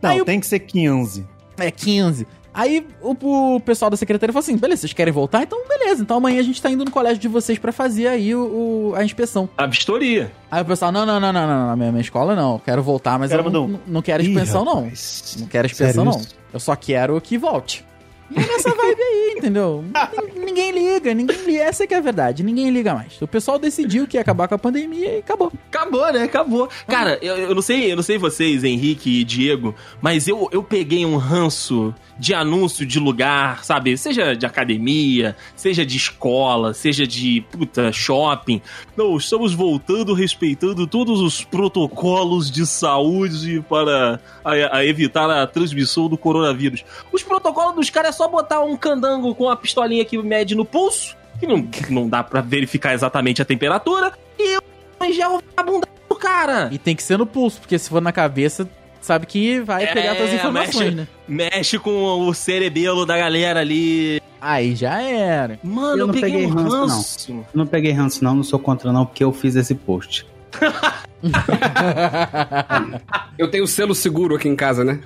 Não, Aí o- tem que ser 15. É 15. Aí o, o pessoal da secretaria falou assim: beleza, vocês querem voltar? Então beleza, então amanhã a gente tá indo no colégio de vocês pra fazer aí o, o- a inspeção. A vistoria. Aí o pessoal: não, não, não, não, não, não, minha, minha escola não, quero voltar, mas Cara, eu não, não, não quero Ih, inspeção não. rapaz. Não quero inspeção Sério não. isso? Eu só quero que volte. E é nessa vibe aí, entendeu? Nin- Ninguém liga, ninguém liga. Essa que é a verdade, ninguém liga mais. O pessoal decidiu que ia acabar com a pandemia e acabou. Acabou, né? Acabou. Cara, eu, eu não sei, eu não sei vocês, Henrique e Diego, mas eu, eu peguei um ranço de anúncio de lugar, sabe? Seja de academia, seja de escola, seja de puta shopping. Não, estamos voltando respeitando todos os protocolos de saúde para a- a evitar a transmissão do coronavírus. Os protocolos dos caras é só botar um candango com a pistolinha que mede no pulso, que não, não dá pra verificar exatamente a temperatura, e eu já a bunda do cara. E tem que ser no pulso, porque se for na cabeça, sabe que vai É, pegar todas as informações, mexe- né? Mexe com o cerebelo da galera ali. Aí já era. Mano, Eu eu, não peguei peguei um ranço, não. ranço. Eu não peguei ranço, não, não sou contra, não, porque eu fiz esse post. Eu tenho selo seguro aqui em casa, né?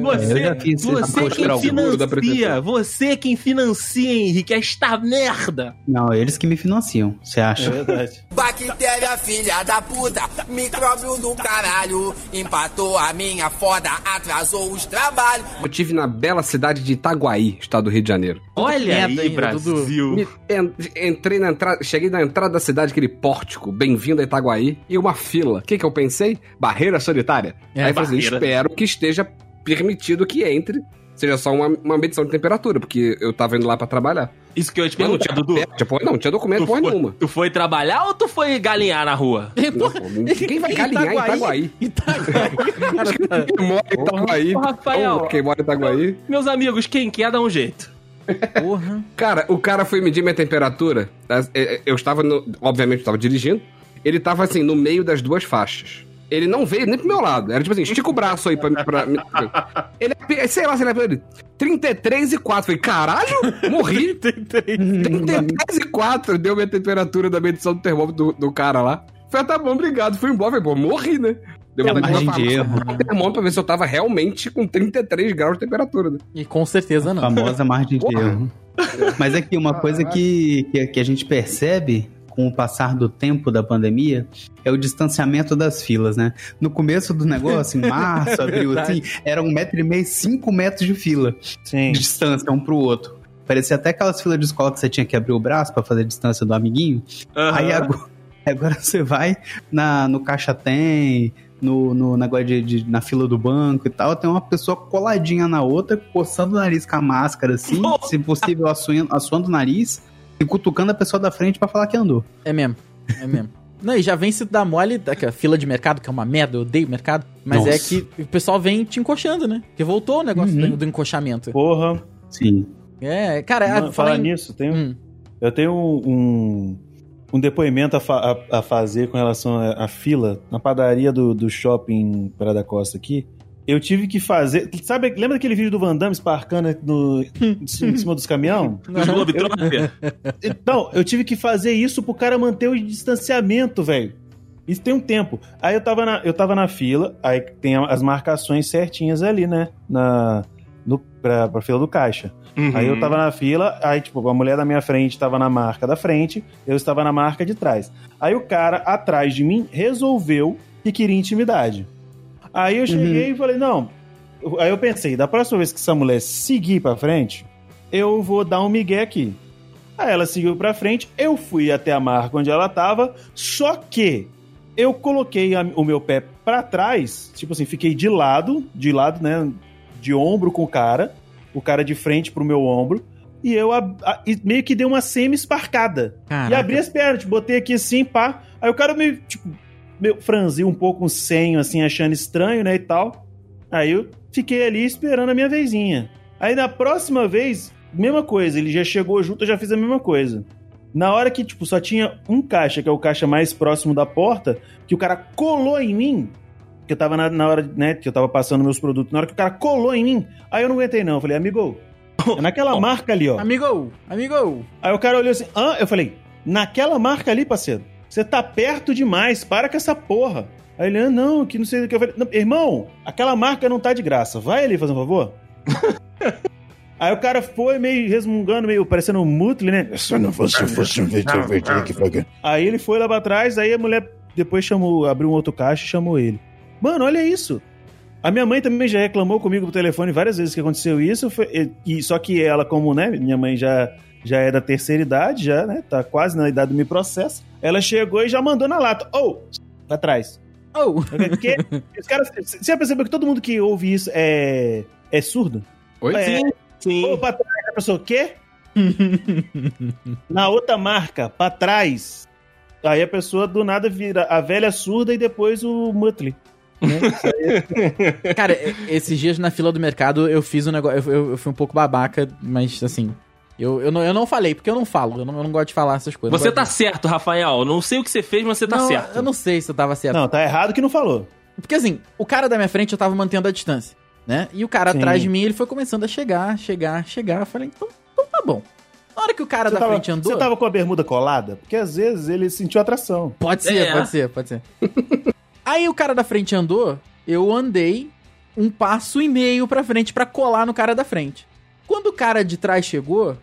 Você, fiz você quem financia, você quem financia, Henrique, esta merda. Não, eles que me financiam, você É acha? verdade. Bactéria, filha da puta, micróbio do caralho. Empatou a minha foda, atrasou os trabalhos. Eu tive na bela cidade de Itaguaí, estado do Rio de Janeiro. Olha merda aí, ainda, Brasil. Me- en- entrei na entrada, cheguei na entrada da cidade, aquele pórtico, bem-vindo a Itaguaí, e uma fila. O que, que eu pensei? Barreira sanitária. É, Aí eu falei assim, espero que esteja permitido que entre seja só uma, uma medição de temperatura, porque eu tava indo lá pra trabalhar. Isso que eu ia te tinha, Dudu. porra- não, não tinha documento Tu porra foi, nenhuma. tu foi trabalhar ou tu foi galinhar na rua? Não, pô, quem vai galinhar em Itaguaí? Quem mora em Itaguaí? Ô, Rafael. Quem mora em Itaguaí? Meus amigos, quem quer dá um jeito. Porra. Cara, o cara foi medir minha temperatura. tá? É, é, Eu estava, no, obviamente, eu estava dirigindo. Ele tava assim, no meio das duas faixas. Ele não veio nem pro meu lado. Era tipo assim, estica o braço aí pra. pra, pra ele, sei lá, sei lá, ele. 33 e 4. Falei, caralho, morri. 33 e 4 deu minha temperatura da medição do termômetro do, do cara lá. Falei, ah, tá bom, obrigado. Fui embora, falei, pô, morri, né? Deu É vontade de erro. termômetro pra ver se eu tava realmente com 33 graus de temperatura, né? E com certeza não. Famosa margem de erro. Mas aqui, uma coisa que, que, que a gente percebe com o passar do tempo da pandemia é o distanciamento das filas, né? No começo do negócio, em março, abril, assim, era um metro e meio, cinco metros de fila Sim. de distância um pro outro. Parecia até aquelas filas de escola que você tinha que abrir o braço pra fazer a distância do amiguinho. Aham. Aí agora, agora você vai na, no caixa tem, no, no negócio de, de- na fila do banco e tal, tem uma pessoa coladinha na outra, coçando o nariz com a máscara, assim, se possível, assoando, assoando o nariz e cutucando a pessoa da frente pra falar que andou. É mesmo. É mesmo. Não, e já vem se dar mole, daquela fila de mercado, que é uma merda, eu odeio mercado. Mas Nossa. é que o pessoal vem te encoxando, né? Porque voltou o negócio Uhum. do, do encoxamento. Porra. Sim. É, cara, Mano, a, falar em... nisso, tem, um- Hum. eu tenho um, um depoimento a, fa- a- a fazer com relação à à fila na padaria do, do shopping Praia da Costa aqui. Eu tive que fazer. Sabe, lembra daquele vídeo do Van Damme esparcando no, em cima dos caminhão? Os Globetrotter. Então, eu tive que fazer isso pro cara manter o distanciamento, velho. Isso tem um tempo. Aí eu tava na, eu tava na fila, aí tem as marcações certinhas ali, né? Na, no, pra, pra fila do caixa. Uhum. Aí eu tava na fila, aí, tipo, a mulher da minha frente tava na marca da frente, eu estava na marca de trás. Aí o cara atrás de mim resolveu que queria intimidade. Aí eu cheguei e falei, não. Aí eu pensei, da próxima vez que essa mulher seguir pra frente, eu vou dar um migué aqui. Aí ela seguiu pra frente, eu fui até a marca onde ela tava, só que eu coloquei a- o meu pé pra trás, tipo assim, fiquei de lado, de lado, né, de ombro com o cara, o cara de frente pro meu ombro, e eu ab- a- e meio que dei uma semi-esparcada. E abri as pernas, tipo, botei aqui assim, pá. Aí o cara meio, tipo, meio franziu um pouco o senho, assim, achando estranho, né, e tal. Aí eu fiquei ali esperando a minha vezinha. Aí na próxima vez, mesma coisa, ele já chegou junto, eu já fiz a mesma coisa. Na hora que, tipo, só tinha um caixa, que é o caixa mais próximo da porta, que o cara colou em mim, que eu tava na, na hora, né, que eu tava passando meus produtos, na hora que o cara colou em mim, aí eu não aguentei não, eu falei, amigo, é naquela marca ali, ó. Amigo, amigo. Aí o cara olhou assim, ah, eu falei, naquela marca ali, parceiro, você tá perto demais, para com essa porra. Aí ele, ah, não, que não sei o que. Eu falei, "Não, irmão, aquela marca não tá de graça, vai ali fazer um favor. Aí o cara foi meio resmungando, meio parecendo um mutle, né? Se não fosse, fosse um vídeo aqui pra Aí ele foi lá pra trás, aí a mulher depois chamou, abriu um outro caixa e chamou ele. Mano, olha isso. A minha mãe também já reclamou comigo no telefone várias vezes que aconteceu isso, foi- e, e- só que ela, como, né, minha mãe já, já é da terceira idade, já, né, tá quase na idade do me processo, ela chegou e já mandou na lata. Ou, pra trás. Oh. Eu falei, "Quê?" Os caras, você já percebeu que todo mundo que ouve isso é, é surdo? Oi? É, Sim, sim. ou pra trás, a pessoa, quê? Na outra marca, pra trás. Aí a pessoa do nada vira a velha surda e depois o Muttley. Cara, e- esses dias na fila do mercado eu fiz um negócio. Eu, eu- eu fui um pouco babaca, mas assim. Eu, eu, não, eu não falei, porque eu não falo. Eu não, eu não gosto de falar essas coisas. Você tá gosto certo, Rafael. Não sei o que você fez, mas você de- tá não, certo. Eu não sei se eu tava certo. Não, tá errado que não falou. Porque assim, o cara da minha frente eu tava mantendo a distância, né? E o cara Sim. atrás de mim, ele foi começando a chegar, chegar, chegar. Eu falei, então, então tá bom. Na hora que o cara Você da tava, frente andou. você tava com a bermuda colada? Porque às vezes ele sentiu atração. Pode ser, É. pode ser, pode ser. Aí o cara da frente andou, eu andei um passo e meio pra frente pra colar no cara da frente. Quando o cara de trás chegou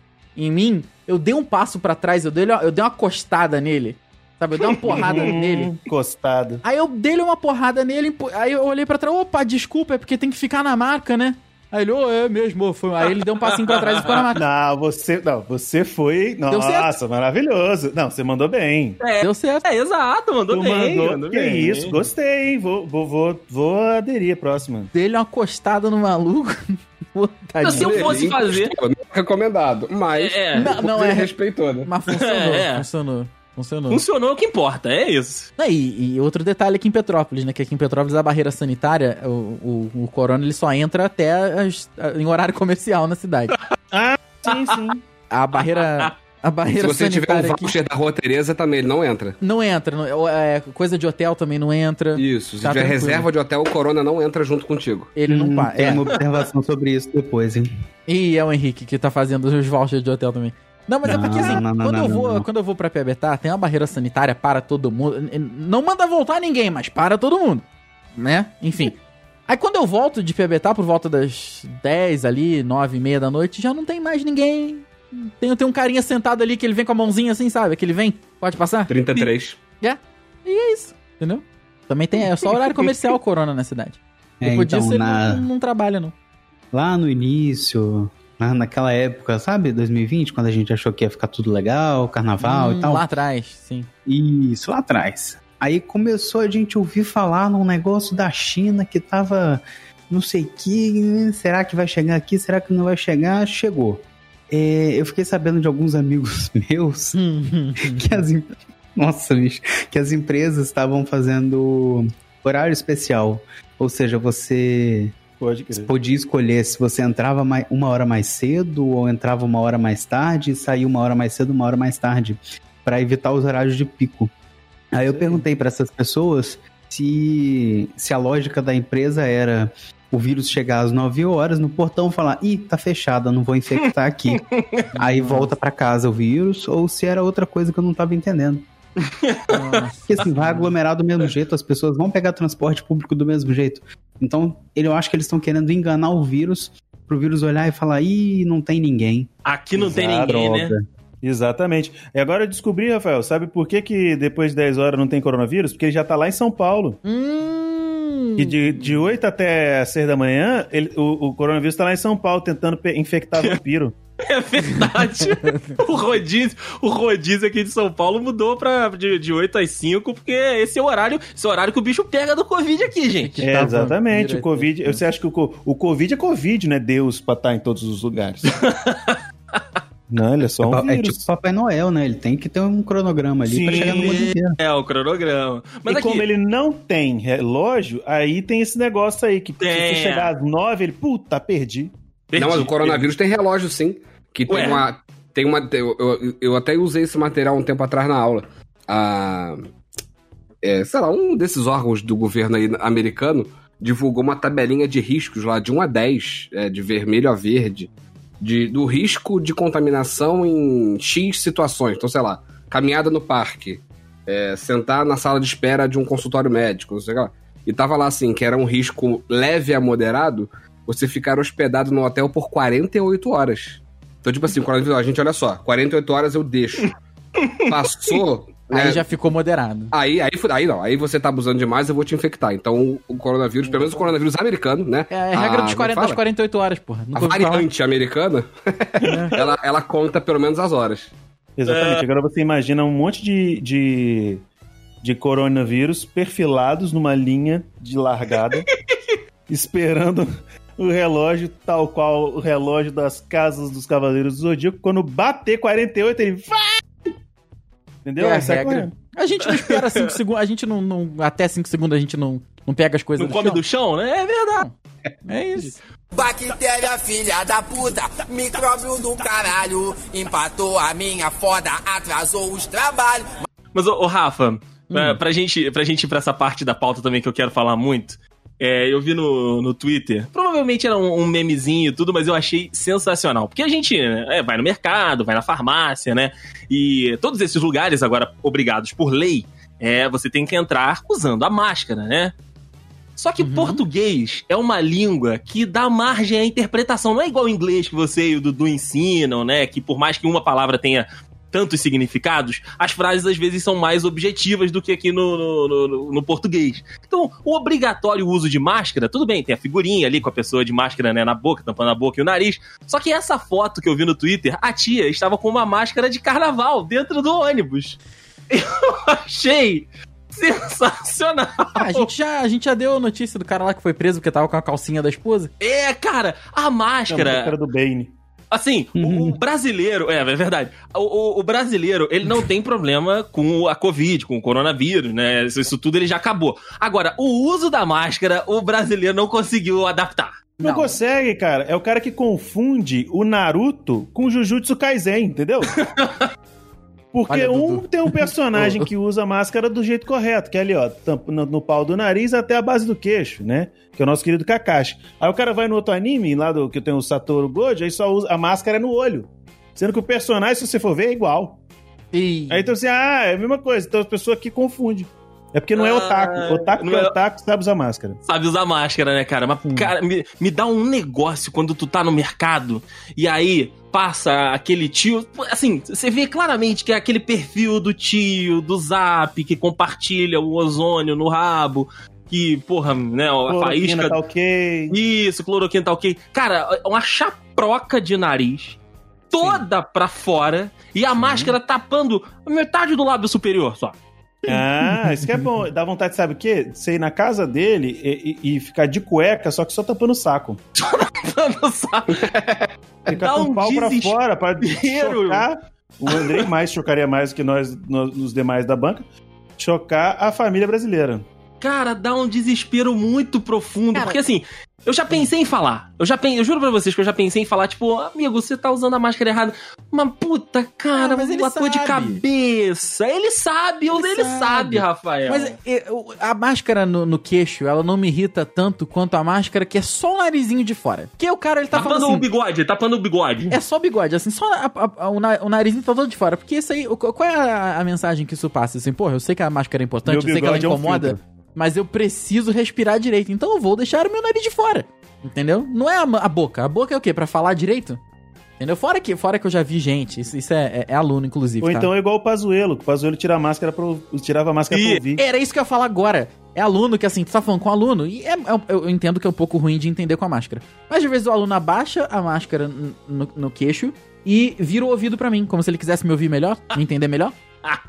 em mim, eu dei um passo pra trás, eu dei, eu dei uma costada nele. Sabe, eu dei uma porrada nele. Encostado. Aí eu dei uma porrada nele, aí eu olhei pra trás, opa, desculpa, é porque tem que ficar na marca, né? Aí ele, ô, é mesmo, foi. Aí ele deu um passinho pra trás e ficou na marca. Não, você, não, você foi. Deu certo. Nossa, maravilhoso. Não, você mandou bem. É, Deu certo. é, exato, mandou Tu bem. mandou. mandou que bem. isso, gostei, hein? Vou, vou, vou, vou aderir a próxima. Dei uma costada no maluco. Pô. Se eu fosse fazer- é recomendado, mas É, é. Não, não é. respeitou, né? Mas funcionou, É, é. funcionou. Funcionou. Funcionou o que importa, é isso. Ah, E, e outro detalhe aqui em Petrópolis, né? Que aqui em Petrópolis a barreira sanitária, o, o, o corona ele só entra até as- a- em horário comercial na cidade. Sim, sim. A barreira. A Se barreira você tiver um sanitária aqui voucher da Rua Tereza, também ele não entra. não entra. não- é, coisa de hotel também não entra. Isso, se Tá tiver tranquilo. reserva de hotel, o Corona não entra junto contigo. Ele não Hum. Tem É. uma observação sobre isso depois, hein? E é o Henrique que tá fazendo os vouchers de hotel também. Não, mas é Não, porque assim, não, não, quando, não, eu não, vou, não. quando eu vou pra Piabetá, tem uma barreira sanitária para todo mundo. Não manda voltar ninguém, mas para todo mundo. Né? Enfim. Aí quando eu volto de Piabetá por volta das 10 ali, 9 e meia da noite, já não tem mais ninguém. Tem, tem um carinha sentado ali que ele vem com a mãozinha assim, sabe? Que ele vem, pode passar? 33. E é isso, entendeu? Também tem, é só horário comercial Corona na cidade. É, Depois então, disso ele na- não, não trabalha, não. Lá no início, na- naquela época, sabe, 2020, quando a gente achou que ia ficar tudo legal, carnaval Hum, e tal. Lá atrás, sim. Isso, lá atrás. Aí começou a gente ouvir falar num negócio da China que tava não sei que, será que vai chegar aqui, será que não vai chegar? Chegou. É, eu fiquei sabendo de alguns amigos meus que as nossa, bicho, que as empresas estavam fazendo horário especial. Ou seja, você Pode podia escolher se você entrava mai- uma hora mais cedo ou entrava uma hora mais tarde e saía uma hora mais cedo, uma hora mais tarde, para evitar os horários de pico. Aí eu perguntei para essas pessoas se, se a lógica da empresa era o vírus chegar às 9 horas no portão e falar: ih, tá fechada, não vou infectar aqui. Aí volta para casa o vírus, ou se era outra coisa que eu não tava entendendo. Porque assim, vai aglomerar do mesmo jeito, as pessoas vão pegar transporte público do mesmo jeito. Então, ele- eu acho que eles estão querendo enganar o vírus, pro vírus olhar e falar, ih, não tem ninguém. Aqui não tem Exato, ninguém, né? Exatamente. E agora eu descobri, Rafael, sabe por que, que depois de 10 horas não tem coronavírus? Porque ele já tá lá em São Paulo. Hum. E de, de 8 até 6 da manhã, ele- o, o coronavírus tá lá em São Paulo tentando infectar vampiro. É verdade. o rodízio, o rodízio aqui de São Paulo mudou pra, de, de 8 às 5, porque esse é o horário, esse é o horário que o bicho pega do Covid aqui, gente. Que É, tá exatamente. O Covid. Você acha que o, o Covid é Covid, não é Deus pra estar em todos os lugares? não, ele é só um é vírus. tipo Papai Noel, né? Ele tem que ter um cronograma ali pra Sim. chegar no mundo inteiro. É o cronograma. Mas e aqui, como ele não tem relógio, aí tem esse negócio aí, que se Tem. você chegar às 9, ele, puta, perdi. perdi, Não, mas o coronavírus tem relógio, sim. Que tem Ué. uma. Tem uma eu, eu, eu até usei esse material um tempo atrás na aula. A, é, sei lá, um desses órgãos do governo aí americano divulgou uma tabelinha de riscos lá de 1 a 10, é, de vermelho a verde, de, do risco de contaminação em X situações. Então, sei lá, caminhada no parque, é, sentar na sala de espera de um consultório médico, não sei lá. E tava lá assim, que era um risco leve a moderado, você ficar hospedado no hotel por 48 horas. Então, tipo assim, quando a gente, olha só, 48 horas eu deixo. Passou. Aí né, já ficou moderado. Aí, aí, aí não, aí você tá abusando demais, eu vou te infectar. Então, o coronavírus, pelo menos o coronavírus americano, né? É a regra a- dos como 40, fala? das 48 horas, porra. A Nunca ouvi falar. variante americana, ela, ela conta pelo menos as horas. Exatamente. Agora você imagina um monte de, de, de coronavírus perfilados numa linha de largada, esperando o relógio, tal qual o relógio das casas dos Cavaleiros do Zodíaco. Quando bater 48, ele vai! Entendeu? É a regra. A gente não espera 5 segundos, a gente não, não- Até 5 segundos a gente não, não pega as coisas Não come chão. do chão, né? É verdade. É isso. Bactéria, filha da puta, micróbio do caralho. Empatou a minha foda, atrasou os trabalhos. Mas, ô, ô, Rafa, Hum. pra, pra, gente, pra gente ir pra essa parte da pauta também que eu quero falar muito, é, eu vi no, no Twitter, provavelmente era um, um memezinho e tudo, mas eu achei sensacional. Porque a gente é, vai no mercado, vai na farmácia, né? E todos esses lugares, agora obrigados por lei, é, você tem que entrar usando a máscara, né? Só que Uhum. português é uma língua que dá margem à interpretação. Não é igual o inglês que você e o Dudu ensinam, né? Que por mais que uma palavra tenha tantos significados, as frases às vezes são mais objetivas do que aqui no, no, no- no português. Então, o obrigatório uso de máscara, tudo bem, tem a figurinha ali com a pessoa de máscara né, na boca, tampando a boca e o nariz. Só que essa foto que eu vi no Twitter, a tia estava com uma máscara de carnaval dentro do ônibus. Eu achei Sensacional! Ah, a, gente já, a gente já deu a notícia do cara lá que foi preso porque tava com a calcinha da esposa. É, cara, a máscara. cara do Bane. Assim, o, o brasileiro, é, é verdade. O, o- o brasileiro, ele não tem problema com a Covid, com o coronavírus, né? Isso, isso tudo ele já acabou. Agora, o uso da máscara, o brasileiro não conseguiu adaptar. Não, Não. consegue, cara. É o cara que confunde o Naruto com o Jujutsu Kaisen, entendeu? Porque Olha, um Dudu. tem um personagem que usa a máscara do jeito correto, que é ali, ó, no, no pau do nariz até a base do queixo, né? Que é o nosso querido Kakashi. Aí o cara vai no outro anime, lá do que tem o Satoru Gojo, aí só usa a máscara é no olho. Sendo que o personagem, se você for ver, é igual. E... Aí então assim, ah, é a mesma coisa. Então as pessoas aqui confundem. É porque não é Ah, otaku. Otaku não que é é- otaku sabe usar máscara. Sabe usar máscara, né, cara? Mas, cara, me, me dá um negócio quando tu tá no mercado e aí passa aquele tio. Assim, você vê claramente que é aquele perfil do tio, do zap, que compartilha o ozônio no rabo, que, porra, né, a faísca. tá ok. Isso, cloroquina tá ok. Cara, uma chaproca de nariz toda pra fora e a máscara tapando metade do lábio superior só. Ah, isso que é bom. Dá vontade, sabe o quê? Você ir na casa dele e, e- e ficar de cueca, só que só tampando o saco. Não sabe? Ficar Dá com um o pau pra fora pra chocar. O Andrei mais chocaria mais que nós, nós, os demais da banca. Chocar a família brasileira. Cara, dá um desespero muito profundo. Porque assim, eu já pensei em falar. Eu já pen... eu juro pra vocês que eu já pensei em falar, tipo, amigo, você tá usando a máscara errada. Mas puta, cara, Ah, mas ele de sabe. cabeça. Ele sabe, ele, Ele sabe, sabe. Rafael. Mas o- a máscara no, no queixo, ela não me irrita tanto quanto a máscara que é só o narizinho de fora. Porque o cara, ele tá tapando falando o assim... bigode, tapando o bigode. É só bigode, assim, só a- a- a- o, na- o narizinho tá todo de fora. Porque isso aí, o- qual é a, a mensagem que isso passa? Assim, porra, eu sei que a máscara é importante, Meu eu sei que ela bigode é um incomoda, mas eu preciso respirar direito. Então eu vou deixar o meu nariz de fora. Entendeu? Não é a, a boca. A boca é o quê? Pra falar direito? Entendeu? Fora que, fora que eu já vi gente, isso, isso é, é- é aluno, inclusive. Ou tá? então é igual o Pazuelo, que o Pazuelo tira a máscara pro, tirava a máscara Ih, pra ouvir. Era isso que eu ia falar agora. É aluno que, assim, tu tá falando com aluno, e é- é- eu entendo que é um pouco ruim de entender com a máscara. Mas às vezes o aluno abaixa a máscara no, no queixo e vira o ouvido pra mim, como se ele quisesse me ouvir melhor, me entender melhor.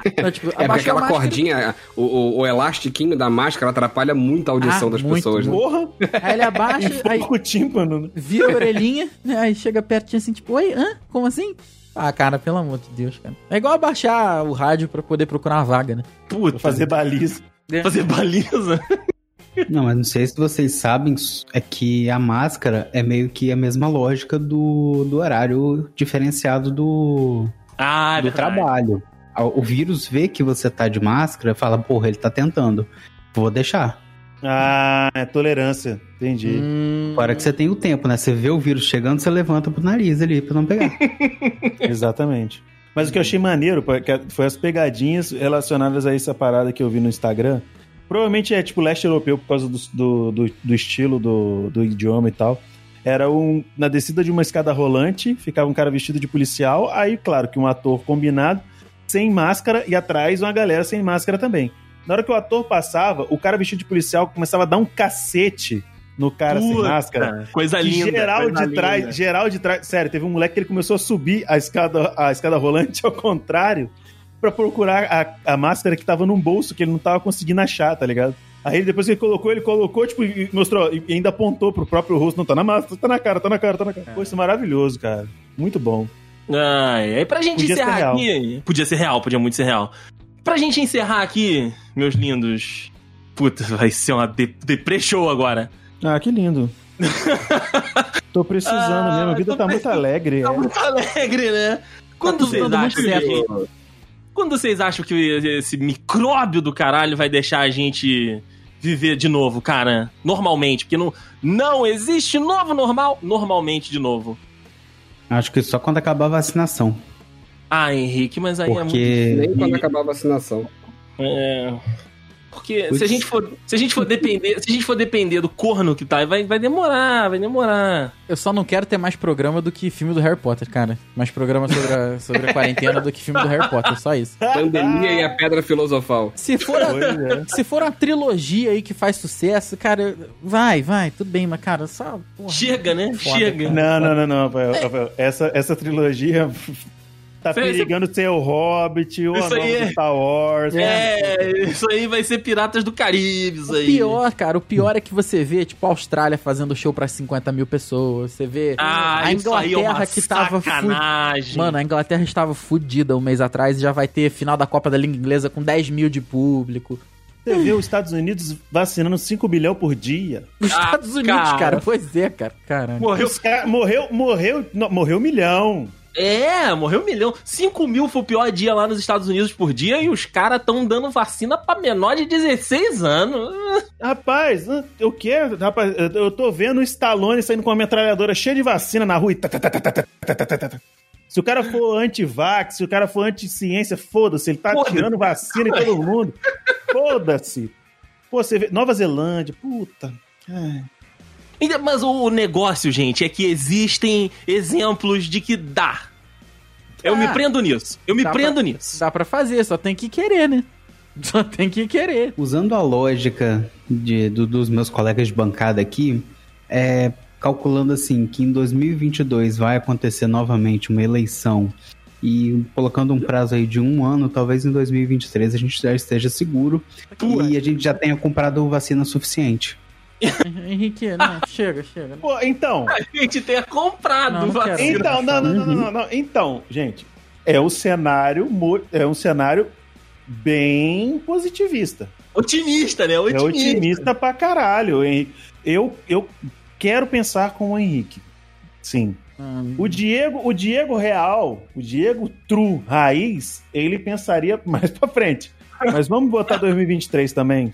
Então, tipo, É aquela máscara, cordinha, o, o, o elastiquinho da máscara atrapalha muito a audição Ah, das muito, pessoas, né? Porra! Aí ele abaixa, aí Pouco tímpano. né? vira a orelhinha, né, aí chega pertinho assim, tipo, oi, hã? Como assim? Ah, cara, pelo amor de Deus, cara. É igual abaixar o rádio pra poder procurar uma vaga, né? Puta, fazer baliza. fazer baliza. Não, mas não sei se vocês sabem, é que a máscara é meio que a mesma lógica do, do horário diferenciado do, Ah, é do verdade. trabalho. O vírus vê que você tá de máscara, fala, porra, ele tá tentando. Vou deixar. Ah, é tolerância. Entendi. Hum, Fora que você tem o tempo, né? Você vê o vírus chegando, você levanta pro nariz ali pra não pegar. Exatamente. Mas o que eu achei maneiro que foi as pegadinhas relacionadas a essa parada que eu vi no Instagram. Provavelmente é tipo leste europeu por causa do, do, do- do estilo, do, do idioma e tal. Era um. Na descida de uma escada rolante, ficava um cara vestido de policial. Aí, claro, que um ator combinado, sem máscara, e atrás uma galera sem máscara também. Na hora que o ator passava, o cara vestido de policial começava a dar um cacete no cara sem Puta, máscara. Coisa linda. geral coisa de trás, linda. geral de trás. Sério, teve um moleque que ele começou a subir a escada, a escada rolante ao contrário pra procurar a, a máscara que tava num bolso que ele não tava conseguindo achar, tá ligado? Aí depois que ele colocou, ele colocou, tipo, e mostrou, e ainda apontou pro próprio rosto, não tá na máscara, tá na cara, tá na cara, tá na cara. Pô, isso é maravilhoso, cara. Muito bom. Ai, aí pra gente Podia encerrar aqui. Podia ser real, podia muito ser real. Pra gente encerrar aqui, meus lindos. Puta, vai ser uma de deprê show agora. Ah, que lindo. Tô precisando Ah, mesmo, a vida tá muito alegre. Tá é. muito alegre, né? Quando tudo vocês acham que. Quando vocês acham que esse micróbio do caralho vai deixar a gente viver de novo, cara? Normalmente, porque não, não existe novo normal normalmente de novo. Acho que só quando acabar a vacinação. Ah, Henrique, mas aí é muito Porque. Nem quando acabar a vacinação. É. Porque Putz. se a gente for, se a gente for depender, se a gente for depender do corno que tá, vai, vai demorar, vai demorar. Eu só não quero ter mais programa do que filme do Harry Potter, cara. Mais programa sobre a, sobre a quarentena do que filme do Harry Potter, só isso. Pandemia e a pedra filosofal. Se for, a, é. se for uma trilogia aí que faz sucesso, cara, vai, vai, tudo bem, mas, cara, só. Porra, Chega, né? Foda, Chega. cara. Não, não, não, não, Rafael, Rafael. Essa, essa trilogia Tá aí- perigando ser o Hobbit, o Isso aí é- Star Wars. É, isso aí vai ser Piratas do Caribe, isso O aí. pior, cara, o pior é que você vê, tipo, a Austrália fazendo show pra 50 mil pessoas. Você vê Ah, a isso aí é Inglaterra uma que tava fu- sacanagem. Mano, a Inglaterra estava fudida um mês atrás e já vai ter final da Copa da Língua Inglesa com 10 mil de público. Você vê os Estados Unidos vacinando 5 bilhão por dia. Os Ah, Estados Unidos, cara. cara. Pois é, cara. Caralho. Morreu, cara- morreu, morreu, não, morreu um milhão. É, morreu um milhão. 5 mil foi o pior dia lá nos Estados Unidos por dia e os caras estão dando vacina pra menor de 16 anos. Rapaz, o que? Rapaz, eu tô vendo o Stallone saindo com uma metralhadora cheia de vacina na rua e... Se o cara for anti-vax, se o cara for anti-ciência, foda-se, ele tá tirando vacina em todo mundo. Foda-se. Pô, você vê... Nova Zelândia, puta. Mas o negócio, gente, é que existem exemplos de que dá. Eu Ah, me prendo nisso. Eu me prendo pra- nisso. Dá pra fazer, só tem que querer, né? Só tem que querer. Usando a lógica de, do- dos meus colegas de bancada aqui, é, calculando assim que em 2022 vai acontecer novamente uma eleição e colocando um prazo aí de um ano, talvez em 2023 a gente já esteja seguro e a gente já tenha comprado vacina suficiente. Henrique, não, chega, chega. Pô, então. A gente tenha comprado Não, não vacina. Então, não, não, não, não. Então, gente, é um cenário, mo- é um cenário bem positivista. Otimista, né? É Otimista. otimista pra caralho. Henrique. Eu, eu quero pensar com o Henrique. Sim. Hum, O Diego, o Diego real, o Diego true raiz, ele pensaria mais pra frente. Mas vamos botar 2023 também,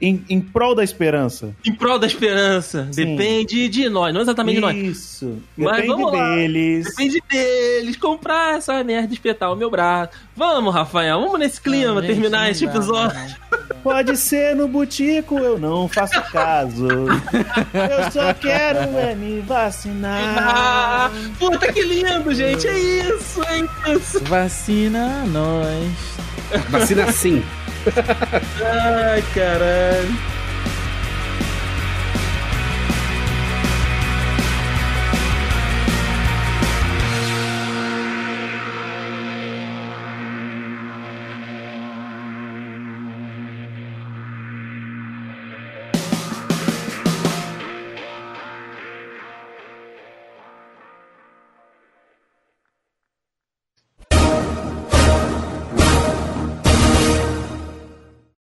em, em prol da esperança. Em prol da esperança. Sim. Depende de nós, não exatamente de nós. Isso. Mas Depende vamos lá. deles. Depende deles comprar essa merda e espetar o meu braço. Vamos, Rafael, vamos nesse clima, não, terminar esse episódio. dá. Pode ser no botico, eu não faço caso. Eu só quero é me Ah, vacinar. puta que lindo, gente. É isso, é isso. Vacina nós. Vacina sim. Ai, caralho.